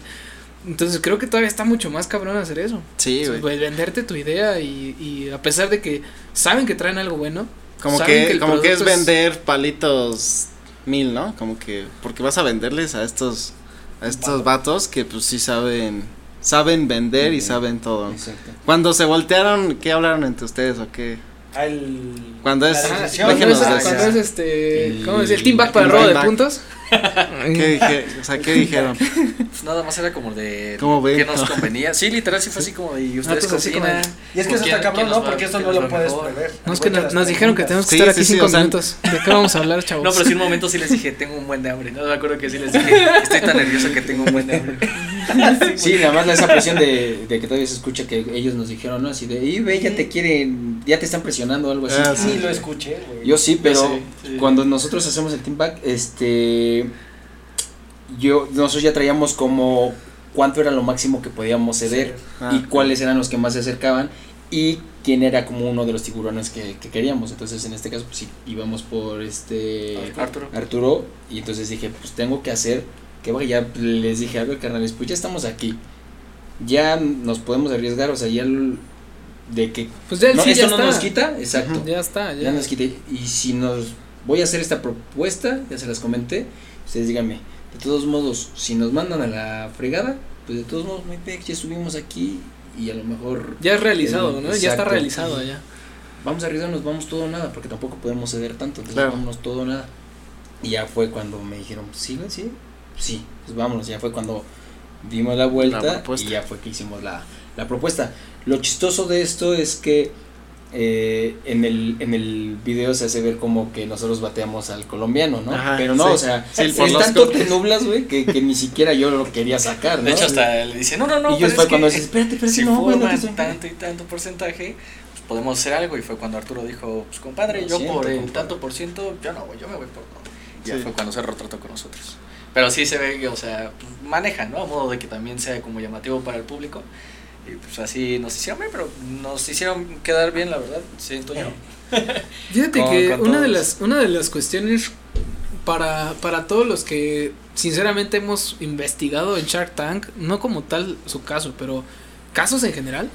Entonces creo que todavía está mucho más cabrón hacer eso. Sí, güey. pues, venderte tu idea y, y a pesar de que saben que traen algo bueno. Como que, como que es vender palitos mil, ¿no? Como que, porque vas a venderles a estos, a estos vatos que pues sí saben, saben vender y saben todo. Exacto. Cuando se voltearon, ¿qué hablaron entre ustedes o qué? Ah, el- Cuando es- cuando es, decir. cuando es este, ¿cómo decir? El team back para el robo de back. puntos. ¿Qué dije? O sea, ¿qué dijeron? Pues nada más era como de ¿Cómo ven? que nos convenía. Sí, literal, sí fue así como de y ustedes pues así como opinan? Y es que ¿O eso está cabrón, ¿no? Porque eso quién no lo puedes prever. No, es que nos, nos dijeron que tenemos que Sí, estar sí, aquí sí, cinco minutos. ¿De qué vamos a hablar, chavos? No, pero sí un momento sí les dije, tengo un buen de hambre. No me acuerdo que sí les dije, estoy tan nervioso que tengo un buen de hambre. Sí, nada más esa presión de, de que todavía se escucha que ellos nos dijeron, ¿no? Así de, y ve, ya te quieren, ya te están presionando o algo así. Ah, Sí, lo escuché, güey. Yo sí, pero sí. cuando nosotros hacemos el team back, este, yo, nosotros ya traíamos como cuánto era lo máximo que podíamos ceder Ah, y cuáles eran los que más se acercaban y quién era como uno de los tiburones que, que queríamos. Entonces, en este caso, pues sí, íbamos por este Arturo. Arturo y entonces dije, pues tengo que hacer que vaya, ya les dije, a ver, carnales, pues ya estamos aquí. Ya nos podemos arriesgar, o sea, ya el- de que Pues ya no, sí esto ya no está. nos quita, exacto. Ya está, Ya ya. nos quité. Y si nos voy a hacer esta propuesta, ya se las comenté, ustedes díganme, de todos modos, si nos mandan a la fregada, pues de todos modos, pex, ya estuvimos aquí y a lo mejor Ya es realizado, ¿no? Ya está realizado ya. vamos a arriesgarnos, vamos todo o nada, porque tampoco podemos ceder tanto, entonces Claro. vámonos todo o nada. Y ya fue cuando me dijeron, pues, sí, sí, sí, pues vámonos, ya fue cuando dimos la vuelta La y ya fue que hicimos la, la propuesta. Lo chistoso de esto es que eh, en, el, en el video se hace ver como que nosotros bateamos al colombiano, ¿no? Ajá, Pero no, sí. o sea, Sí, es tanto te nublas, güey, que, que ni siquiera yo lo quería sacar, ¿no? De hecho, hasta le dice, no, no, no. y yo es cuando que dices, espérate, espérate, si no, güey, no te forman estoy tanto y tanto porcentaje, pues podemos hacer algo. Y fue cuando Arturo dijo, pues compadre, yo siento, por el compadre. tanto por ciento, yo no voy, yo me voy por no. Ya Sí. fue cuando se retrató con nosotros. Pero sí se ve que, o sea, pues, manejan, ¿no? A modo de que también sea como llamativo para el público. Y pues así nos hicieron ver, pero nos hicieron quedar bien, la verdad, siento yo. Fíjate Con- que con una de las una de las cuestiones para para todos los que sinceramente hemos investigado en Shark Tank, no como tal su caso, pero casos en general,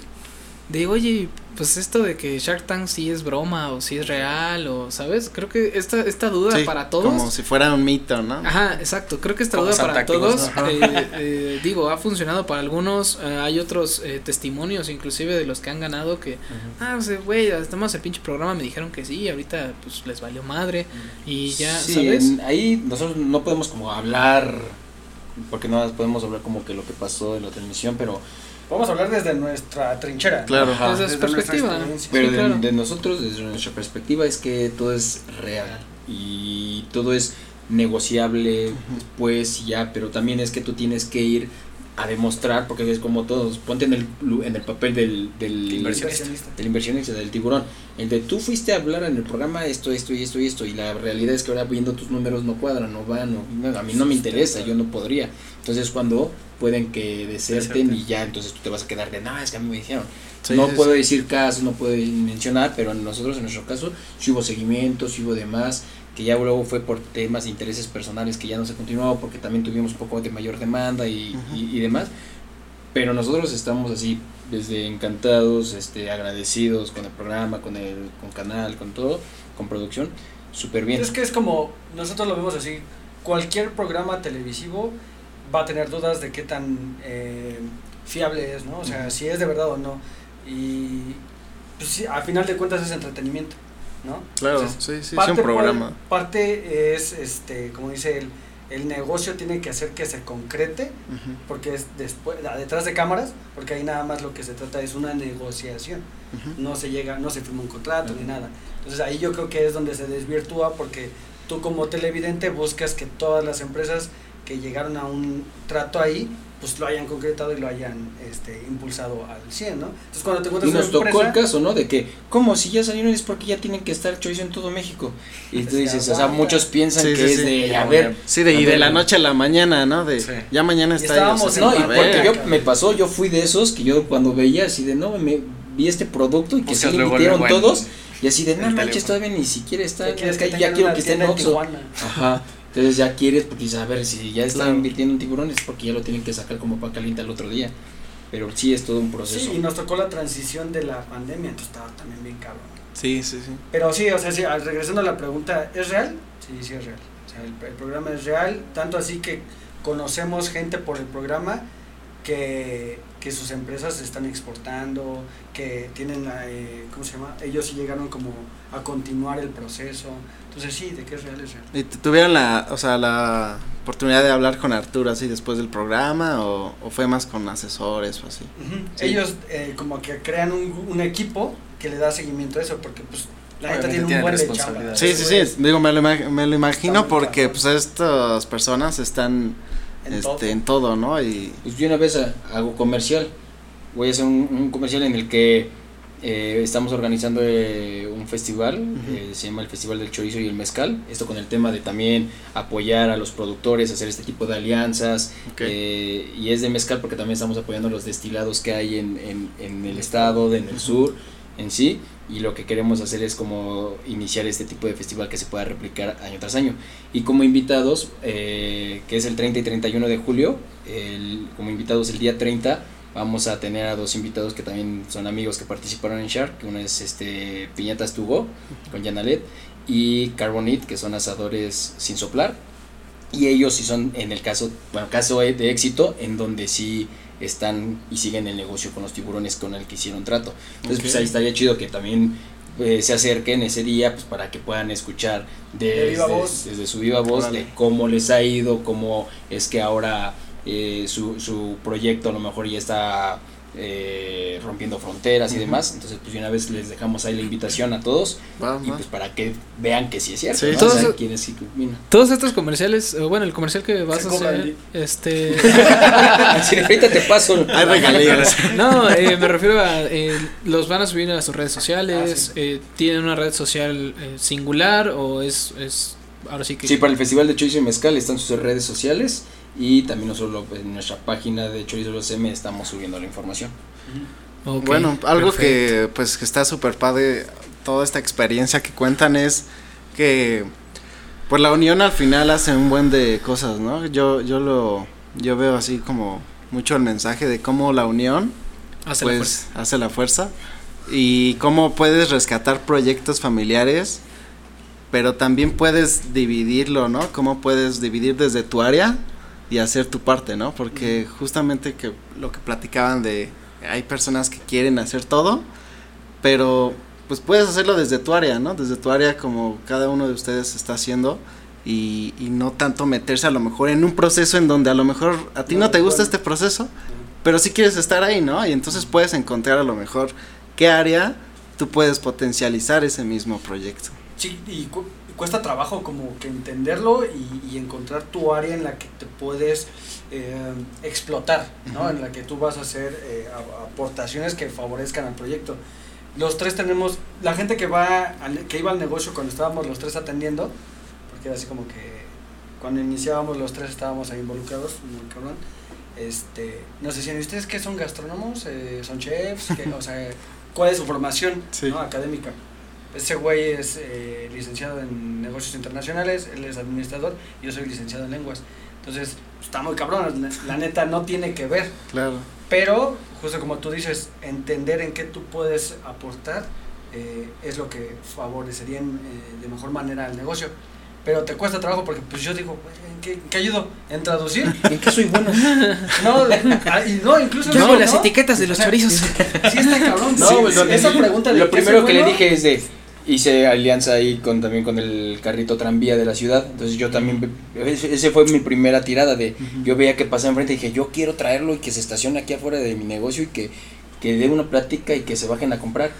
de oye, pues esto de que Shark Tank sí es broma o si es real o sabes, creo que esta esta duda Sí, para todos Como si fuera un mito, ¿no? Ajá, exacto. Creo que esta Como duda para todos, ¿no? eh, eh, digo, ha funcionado para algunos. eh, hay otros eh, testimonios, inclusive de los que han ganado, que, ah, o sea, güey, estamos el pinche programa, me dijeron que sí, ahorita pues les valió madre y ya, Sí, ¿sabes? en- ahí nosotros no podemos como hablar, porque no podemos hablar como que lo que pasó en la transmisión, pero, Vamos a hablar desde nuestra trinchera. Claro. Ajá. Desde Desde nuestra perspectiva. pero Sí, de, claro. de nosotros, desde nuestra perspectiva, es que todo es real y todo es negociable después y ya, pero también es que tú tienes que ir a demostrar, porque es como todos, ponte en el, lu- en el papel del, del Inversionista. del inversionista, del tiburón. El de tú fuiste a hablar en el programa esto, esto y esto y esto, y la realidad es que ahora viendo tus números no cuadran, no van, no- a mí no me interesa, yo no podría. Entonces cuando pueden que deserten Deserten. y ya, entonces tú te vas a quedar de, no, es que a mí me dijeron. Sí, no puedo decir casos, no puedo mencionar, pero nosotros en nuestro caso sí hubo seguimiento, sí hubo demás, que ya luego fue por temas de intereses personales que ya no se continuó porque también tuvimos un poco de mayor demanda y- y demás. Pero nosotros estamos así desde encantados, este, agradecidos con el programa, con el con canal, con todo, con producción, súper bien. Es que es como, nosotros lo vemos así, cualquier programa televisivo va a tener dudas de qué tan eh, fiable es, ¿no? O sea, si es de verdad o no. Y pues sí, al final de cuentas es entretenimiento, ¿no? Claro, Entonces, sí, sí, parte un programa. parte es, este, como dice él, el negocio tiene que hacer que se concrete, porque es después, detrás de cámaras, porque ahí nada más lo que se trata es una negociación. No se llega, no se firma un contrato ni nada. Entonces ahí yo creo que es donde se desvirtúa porque tú como televidente buscas que todas las empresas que llegaron a un trato ahí, pues lo hayan concretado y lo hayan este, impulsado al 100, ¿no? Entonces cuando te Y encuentras nos una tocó el caso, ¿no? De que, ¿cómo? Si ya salieron es porque ya tienen que estar chorizo en todo México. Y tú Se dices, o sea, muchos piensan Sí, que sí, es sí. de, a ver, bueno. Sí, de, y de la ¿no? noche a la mañana, ¿no? De Sí. ya mañana Y está ahí, o sea, No, y porque yo me pasó, yo fui de esos que yo cuando veía así de no, me vi este producto y que Buscas se le luego en todos y así de no manches, teléfono. todavía ni siquiera está ya en la calle, ya quiero que esté en Oxxo. Ajá. Entonces ya quieres porque dices, a ver, si ya están Claro. invirtiendo en tiburones porque ya lo tienen que sacar como para caliente al otro día. Pero sí es todo un proceso. Sí, y nos tocó la transición de la pandemia, entonces estaba también bien cabrón. Sí, sí, sí. Pero sí, o sea, sí, al- regresando a la pregunta, ¿es real? Sí, sí es real. O sea, el, el programa es real, tanto así que conocemos gente por el programa que, que sus empresas se están exportando, que tienen, la, eh, ¿cómo se llama? Ellos sí llegaron como a continuar el proceso. Entonces sí, de que es real, es real. ¿Y tu- tuvieron la, o sea, la oportunidad de hablar con Arturo así después del programa o, o fue más con asesores o así? Sí. Ellos eh, como que crean un, un equipo que le da seguimiento a eso, porque pues la neta Obviamente tiene un buen de responsabilidad. chamba. Sí, sí, sí, digo, me lo, imag- me lo imagino porque pues estas personas están En este, todo. en todo, ¿no? Y Pues yo una vez ha- hago comercial. Voy a hacer un, un comercial en el que eh, estamos organizando eh, un festival, eh, se llama el Festival del Chorizo y el Mezcal. Esto con el tema de también apoyar a los productores, hacer este tipo de alianzas. Ok. eh, y es de mezcal porque también estamos apoyando los destilados que hay en, en, en el estado, de- en el sur, en sí. Y lo que queremos hacer es como iniciar este tipo de festival que se pueda replicar año tras año. Y como invitados, eh, que es el 30 y 31 de julio, el, como invitados el día 30 vamos a tener a dos invitados que también son amigos que participaron en Shark, que uno es este Piñatas Tugo con Yanalet y Carbonit, que son asadores sin soplar. Y ellos sí son, en el caso, bueno, caso de éxito, en donde sí están y siguen el negocio con los tiburones con el que hicieron trato. Entonces, pues ahí estaría chido que también eh, se acerquen ese día pues para que puedan escuchar desde, De viva voz. desde su viva voz Órale. de cómo les ha ido, cómo es que ahora eh, su, su proyecto a lo mejor ya está eh, rompiendo fronteras y demás. Entonces, pues una vez les dejamos ahí la invitación a todos va, y va. pues para que vean que sí es cierto. Sí. ¿no? Todos- O sea, opinan. Todos estos comerciales, bueno, el comercial que vas Se a hacer, el- este... De ahorita te paso. Hay regalías. No, eh, me refiero a. eh, los van a subir a sus redes sociales. Ah, sí. eh, ¿Tienen una red social eh, singular o es, es. Ahora sí que. Sí, para el Festival de Chorizo y Mezcal están sus redes sociales y también nosotros en nuestra página de Chorizo Los M estamos subiendo la información. Bueno, algo perfecto. que pues que está súper padre, toda esta experiencia que cuentan es que pues la unión al final hace un buen de cosas, ¿no? Yo, yo lo, yo veo así como mucho el mensaje de cómo la unión Hace la pues hace la fuerza y cómo puedes rescatar proyectos familiares pero también puedes dividirlo no cómo puedes dividir desde tu área y hacer tu parte no porque justamente que lo que platicaban de hay personas que quieren hacer todo pero pues puedes hacerlo desde tu área no desde tu área como cada uno de ustedes está haciendo y, y no tanto meterse a lo mejor en un proceso en donde a lo mejor a ti no, No, te gusta bueno. este proceso pero si quieres estar ahí, ¿no? Y entonces puedes encontrar a lo mejor qué área tú puedes potencializar ese mismo proyecto. Sí, y cuesta trabajo como que entenderlo y, y encontrar tu área en la que te puedes eh, explotar, ¿no? En la que tú vas a hacer eh, aportaciones que favorezcan al proyecto. Los tres tenemos, la gente que va, al- que iba al negocio cuando estábamos los tres atendiendo, porque era así como que cuando iniciábamos los tres estábamos ahí involucrados, muy cabrón. Este, nos decían, ¿y ustedes qué son gastrónomos? Eh, ¿Son chefs? ¿Qué- o sea, ¿cuál es su formación Sí. ¿no? académica? Ese güey es eh, licenciado en negocios internacionales, él es administrador y yo soy licenciado en lenguas. Entonces, está muy cabrón, la, la neta no tiene que ver. Claro. Pero, justo como tú dices, entender en qué tú puedes aportar eh, es lo que favorecería en, eh, de mejor manera al negocio. Pero te cuesta trabajo porque pues yo digo, "Güey, ¿en qué, en qué ayudo? ¿En traducir? ¿En qué soy bueno? No, ah, y no incluso... Yo no, hago las ¿no? etaquetas de los chorizos. Sí está cabrón. No, sí, pues, esa pregunta de Lo ¿qué primero que le bueno? dije es de hice alianza ahí con también con el carrito tranvía de la ciudad. Entonces yo también ese fue mi primera tirada de yo veía que pasaba enfrente y dije, "Yo quiero traerlo y que se estacione aquí afuera de mi negocio y que que dé una plática y que se bajen a comprar."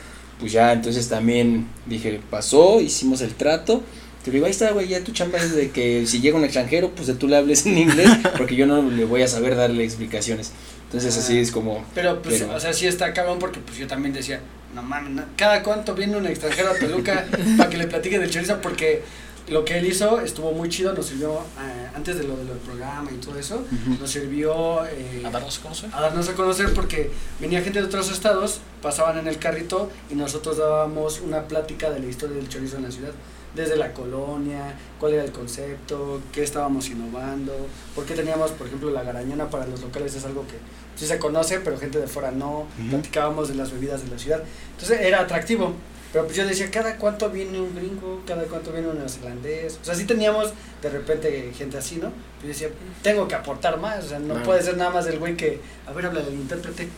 Pues ya entonces también dije, "Pasó, hicimos el trato." Te digo, ahí está, güey, ya tu chamba es de que si llega un extranjero, pues de tú le hables en inglés, porque yo no le voy a saber darle explicaciones. Entonces así es como Pero, pues, Pero- o sea, sí está cabrón porque pues yo también decía, no mames, cada cuánto viene un extranjero a Toluca para que le platique del chorizo porque lo que él hizo estuvo muy chido, nos sirvió, eh, antes de lo del programa y todo eso, nos sirvió eh, A darnos a conocer. a darnos a conocer porque venía gente de otros estados, pasaban en el carrito y nosotros dábamos una plática de la historia del chorizo en la ciudad. Desde la colonia, cuál era el concepto, qué estábamos innovando, por qué teníamos, por ejemplo, la garañona para los locales es algo que sí se conoce, pero gente de fuera no. Platicábamos de las bebidas de la ciudad. Entonces era atractivo. Pero pues yo decía, ¿cada cuánto viene un gringo? ¿Cada cuánto viene un neozelandés? O sea, sí teníamos de repente gente así, ¿no? Yo decía, tengo que aportar más. O sea, no Claro. puede ser nada más del güey que, a ver, habla del intérprete.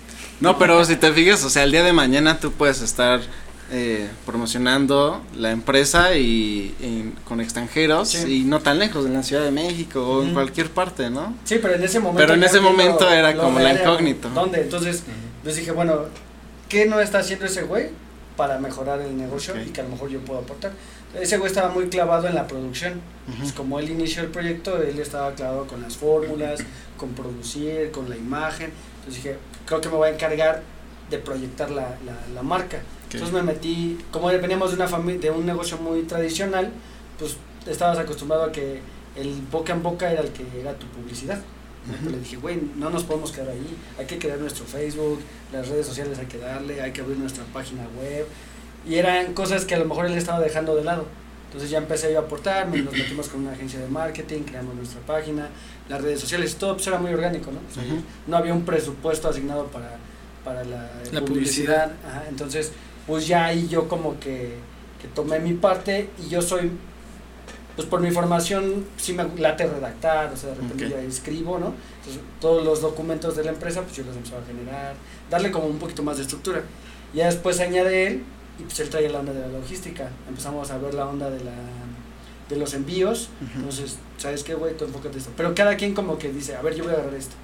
No, pero si te fijas, o sea, el día de mañana tú puedes estar eh, promocionando la empresa y, y con extranjeros Sí. y no tan lejos, en la Ciudad de México o en cualquier parte, ¿no? Sí, pero en ese momento. Pero en ese momento era lo como la real, incógnito. ¿Dónde? Entonces, dije, bueno, ¿qué no está haciendo ese güey para mejorar el negocio y que a lo mejor yo puedo aportar? Ese güey estaba muy clavado en la producción. Pues Ujú. como él inició el proyecto, él estaba clavado con las fórmulas, con producir, con la imagen. Entonces dije, creo que me voy a encargar de proyectar la, la, la marca. Entonces me metí, como veníamos de una familia, de un negocio muy tradicional, pues estabas acostumbrado a que el boca en boca era el que era tu publicidad. Ujú. Le dije, güey, no nos podemos quedar ahí, hay que crear nuestro Facebook, las redes sociales hay que darle, hay que abrir nuestra página web. Y eran cosas que a lo mejor él estaba dejando de lado. Entonces ya empecé yo a aportar, nos metimos con una agencia de marketing, creamos nuestra página, las redes sociales, todo pues, era muy orgánico, ¿no? O sea. No había un presupuesto asignado para, para la, La publicidad. Ajá, entonces, pues ya ahí yo como que, que tomé mi parte y yo soy, pues por mi formación sí me late redactar, o sea, de repente Ok. ya escribo, ¿no? Entonces todos los documentos de la empresa pues yo los empezaba a generar, darle como un poquito más de estructura. Ya después añade él y pues él traía la onda de la logística. Empezamos a ver la onda de la de los envíos. Entonces, ¿sabes qué, güey? Tú enfócate esto. Pero cada quien como que dice, a ver, yo voy a agarrar esto.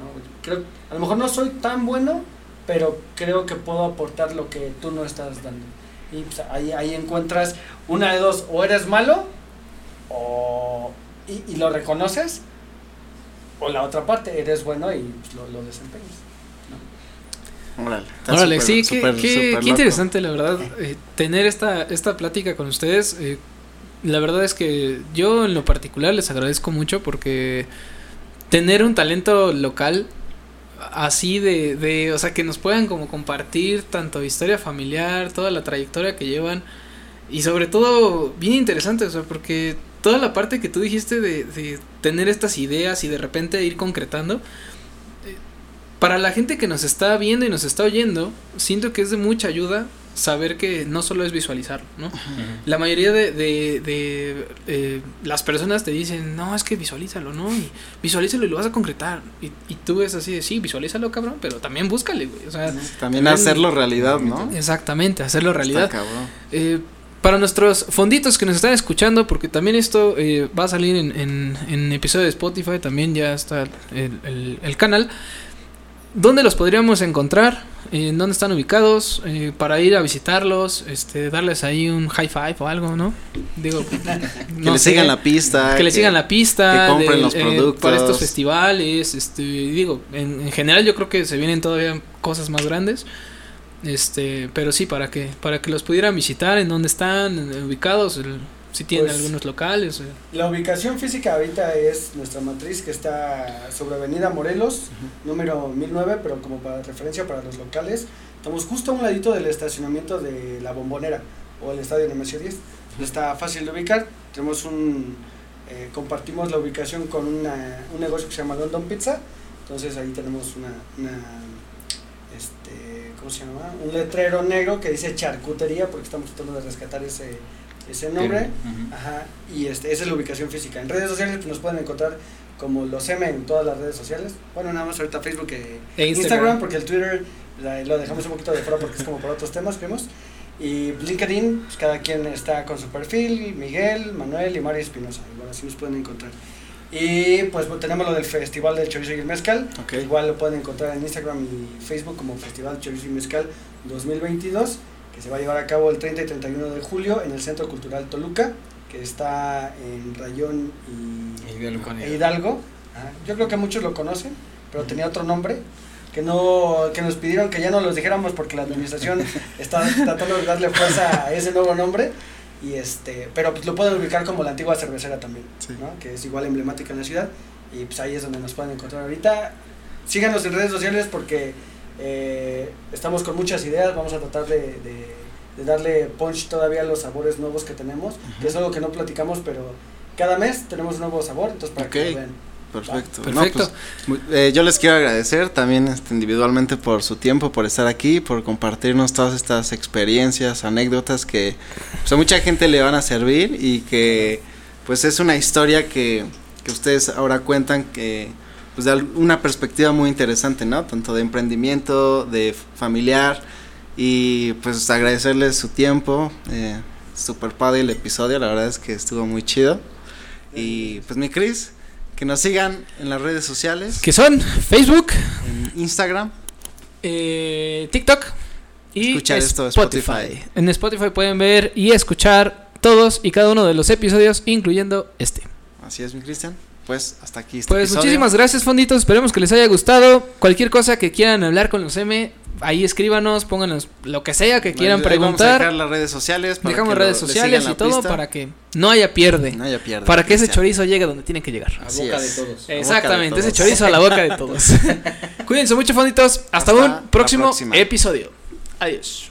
¿no? Creo, a lo mejor no soy tan bueno, pero creo que puedo aportar lo que tú no estás dando. Y pues, ahí, ahí encuentras una de dos, o eres malo, o, y, y lo reconoces, o la otra parte, eres bueno y pues, lo, lo desempeñas. Órale, sí, qué, interesante, la verdad, eh, tener esta, esta plática con ustedes. eh, la verdad es que yo en lo particular les agradezco mucho porque tener un talento local así de, de, o sea, que nos puedan como compartir tanto historia familiar, toda la trayectoria que llevan y sobre todo bien interesante, o sea, porque toda la parte que tú dijiste de, de tener estas ideas y de repente ir concretando, eh, para la gente que nos está viendo y nos está oyendo, siento que es de mucha ayuda saber que no solo es visualizarlo, ¿no? La mayoría de, de, de, eh, las personas te dicen, no, es que visualízalo, ¿no? Y visualízalo y lo vas a concretar. Y, y tú ves así de, sí, visualízalo, cabrón, pero también búscale, güey. O sea, También hacerlo realidad, ¿no? exactamente, hacerlo realidad. Está cabrón. Eh, para nuestros fonditos que nos están escuchando, porque también esto eh, va a salir en, en, en episodio de Spotify, también ya está el, el- el canal. ¿Dónde los podríamos encontrar? ¿En dónde están ubicados? Eh, para ir a visitarlos, este, darles ahí un high five o algo, ¿no? Digo, Que no le sé. sigan la pista. que le sigan la pista, que compren los eh, productos. para estos festivales, este, digo, en, en general yo creo que se vienen todavía cosas más grandes, este, pero sí para que para que los pudieran visitar, en dónde están eh, ubicados, el- si tienen Pues- algunos locales. eh. La ubicación física ahorita es nuestra matriz que está sobre Avenida Morelos, número 1009, pero como para referencia para los locales, estamos justo a un ladito del estacionamiento de la Bombonera o el estadio Nemesio 10. Está fácil de ubicar, tenemos un eh, compartimos la ubicación con una- un negocio que se llama London Pizza, entonces ahí tenemos una, una este, ¿cómo se llama? Un letrero negro que dice charcutería porque estamos tratando de rescatar ese, ese nombre. Ujú. Ajá, y este, esa es la ubicación física. En redes sociales nos pueden encontrar como los M en todas las redes sociales. Bueno, nada más ahorita Facebook e, E Instagram. Instagram. porque el Twitter la- lo dejamos un poquito de fuera porque es como para otros temas, creemos. Y LinkedIn, pues cada quien está con su perfil, Miguel, Manuel y María Espinosa. Igual así nos pueden encontrar. Y pues tenemos lo del Festival del Chorizo y el Mezcal. Ok. Igual lo pueden encontrar en Instagram y Facebook como Festival Chorizo y Mezcal 2022, que se va a llevar a cabo el 30 y 31 de julio en el Centro Cultural Toluca, que está en Rayón y Hidalgo. e Hidalgo. Ajá. Yo creo que muchos lo conocen, pero tenía otro nombre que no que nos pidieron que ya no los dijéramos porque la administración está tratando de darle fuerza a ese nuevo nombre y este pero pues lo pueden ubicar como la antigua cervecera también Sí. ¿no? que es igual emblemática en la ciudad y pues ahí es donde nos pueden encontrar ahorita síganos en redes sociales porque eh, estamos con muchas ideas vamos a tratar de, de- de darle punch todavía a los sabores nuevos que tenemos que es algo que no platicamos pero cada mes tenemos un nuevo sabor entonces para que lo vean Perfecto. Perfecto. No, pues, eh, yo les quiero agradecer también este, individualmente por su tiempo, por estar aquí, por compartirnos todas estas experiencias, anécdotas que pues, a mucha gente le van a servir y que pues es una historia que, que ustedes ahora cuentan que pues de una perspectiva muy interesante, ¿no? Tanto de emprendimiento, de familiar y pues agradecerles su tiempo. Eh, super padre el episodio, la verdad es que estuvo muy chido. Y pues mi Cris, que nos sigan en las redes sociales, Que son Facebook, en Instagram. eh, TikTok y Escuchar esto. Spotify. En Spotify pueden ver y escuchar todos y cada uno de los episodios, incluyendo este. Así es, mi Cristian. Pues hasta aquí. Este Pues episodio. muchísimas gracias, fonditos. Esperemos que les haya gustado. Cualquier cosa que quieran hablar con los M, ahí escríbanos, pónganos lo que sea que quieran Ahí vamos a dejar preguntar. las redes sociales. para Dejamos que redes lo- sociales y todo pista. para que no haya pierde. No haya pierde. para que ese chorizo llegue donde tiene que llegar. A boca de todos. Exactamente, ese todos. chorizo a la boca de todos. Cuídense mucho, fonditos. Hasta, Hasta un próximo episodio. Adiós.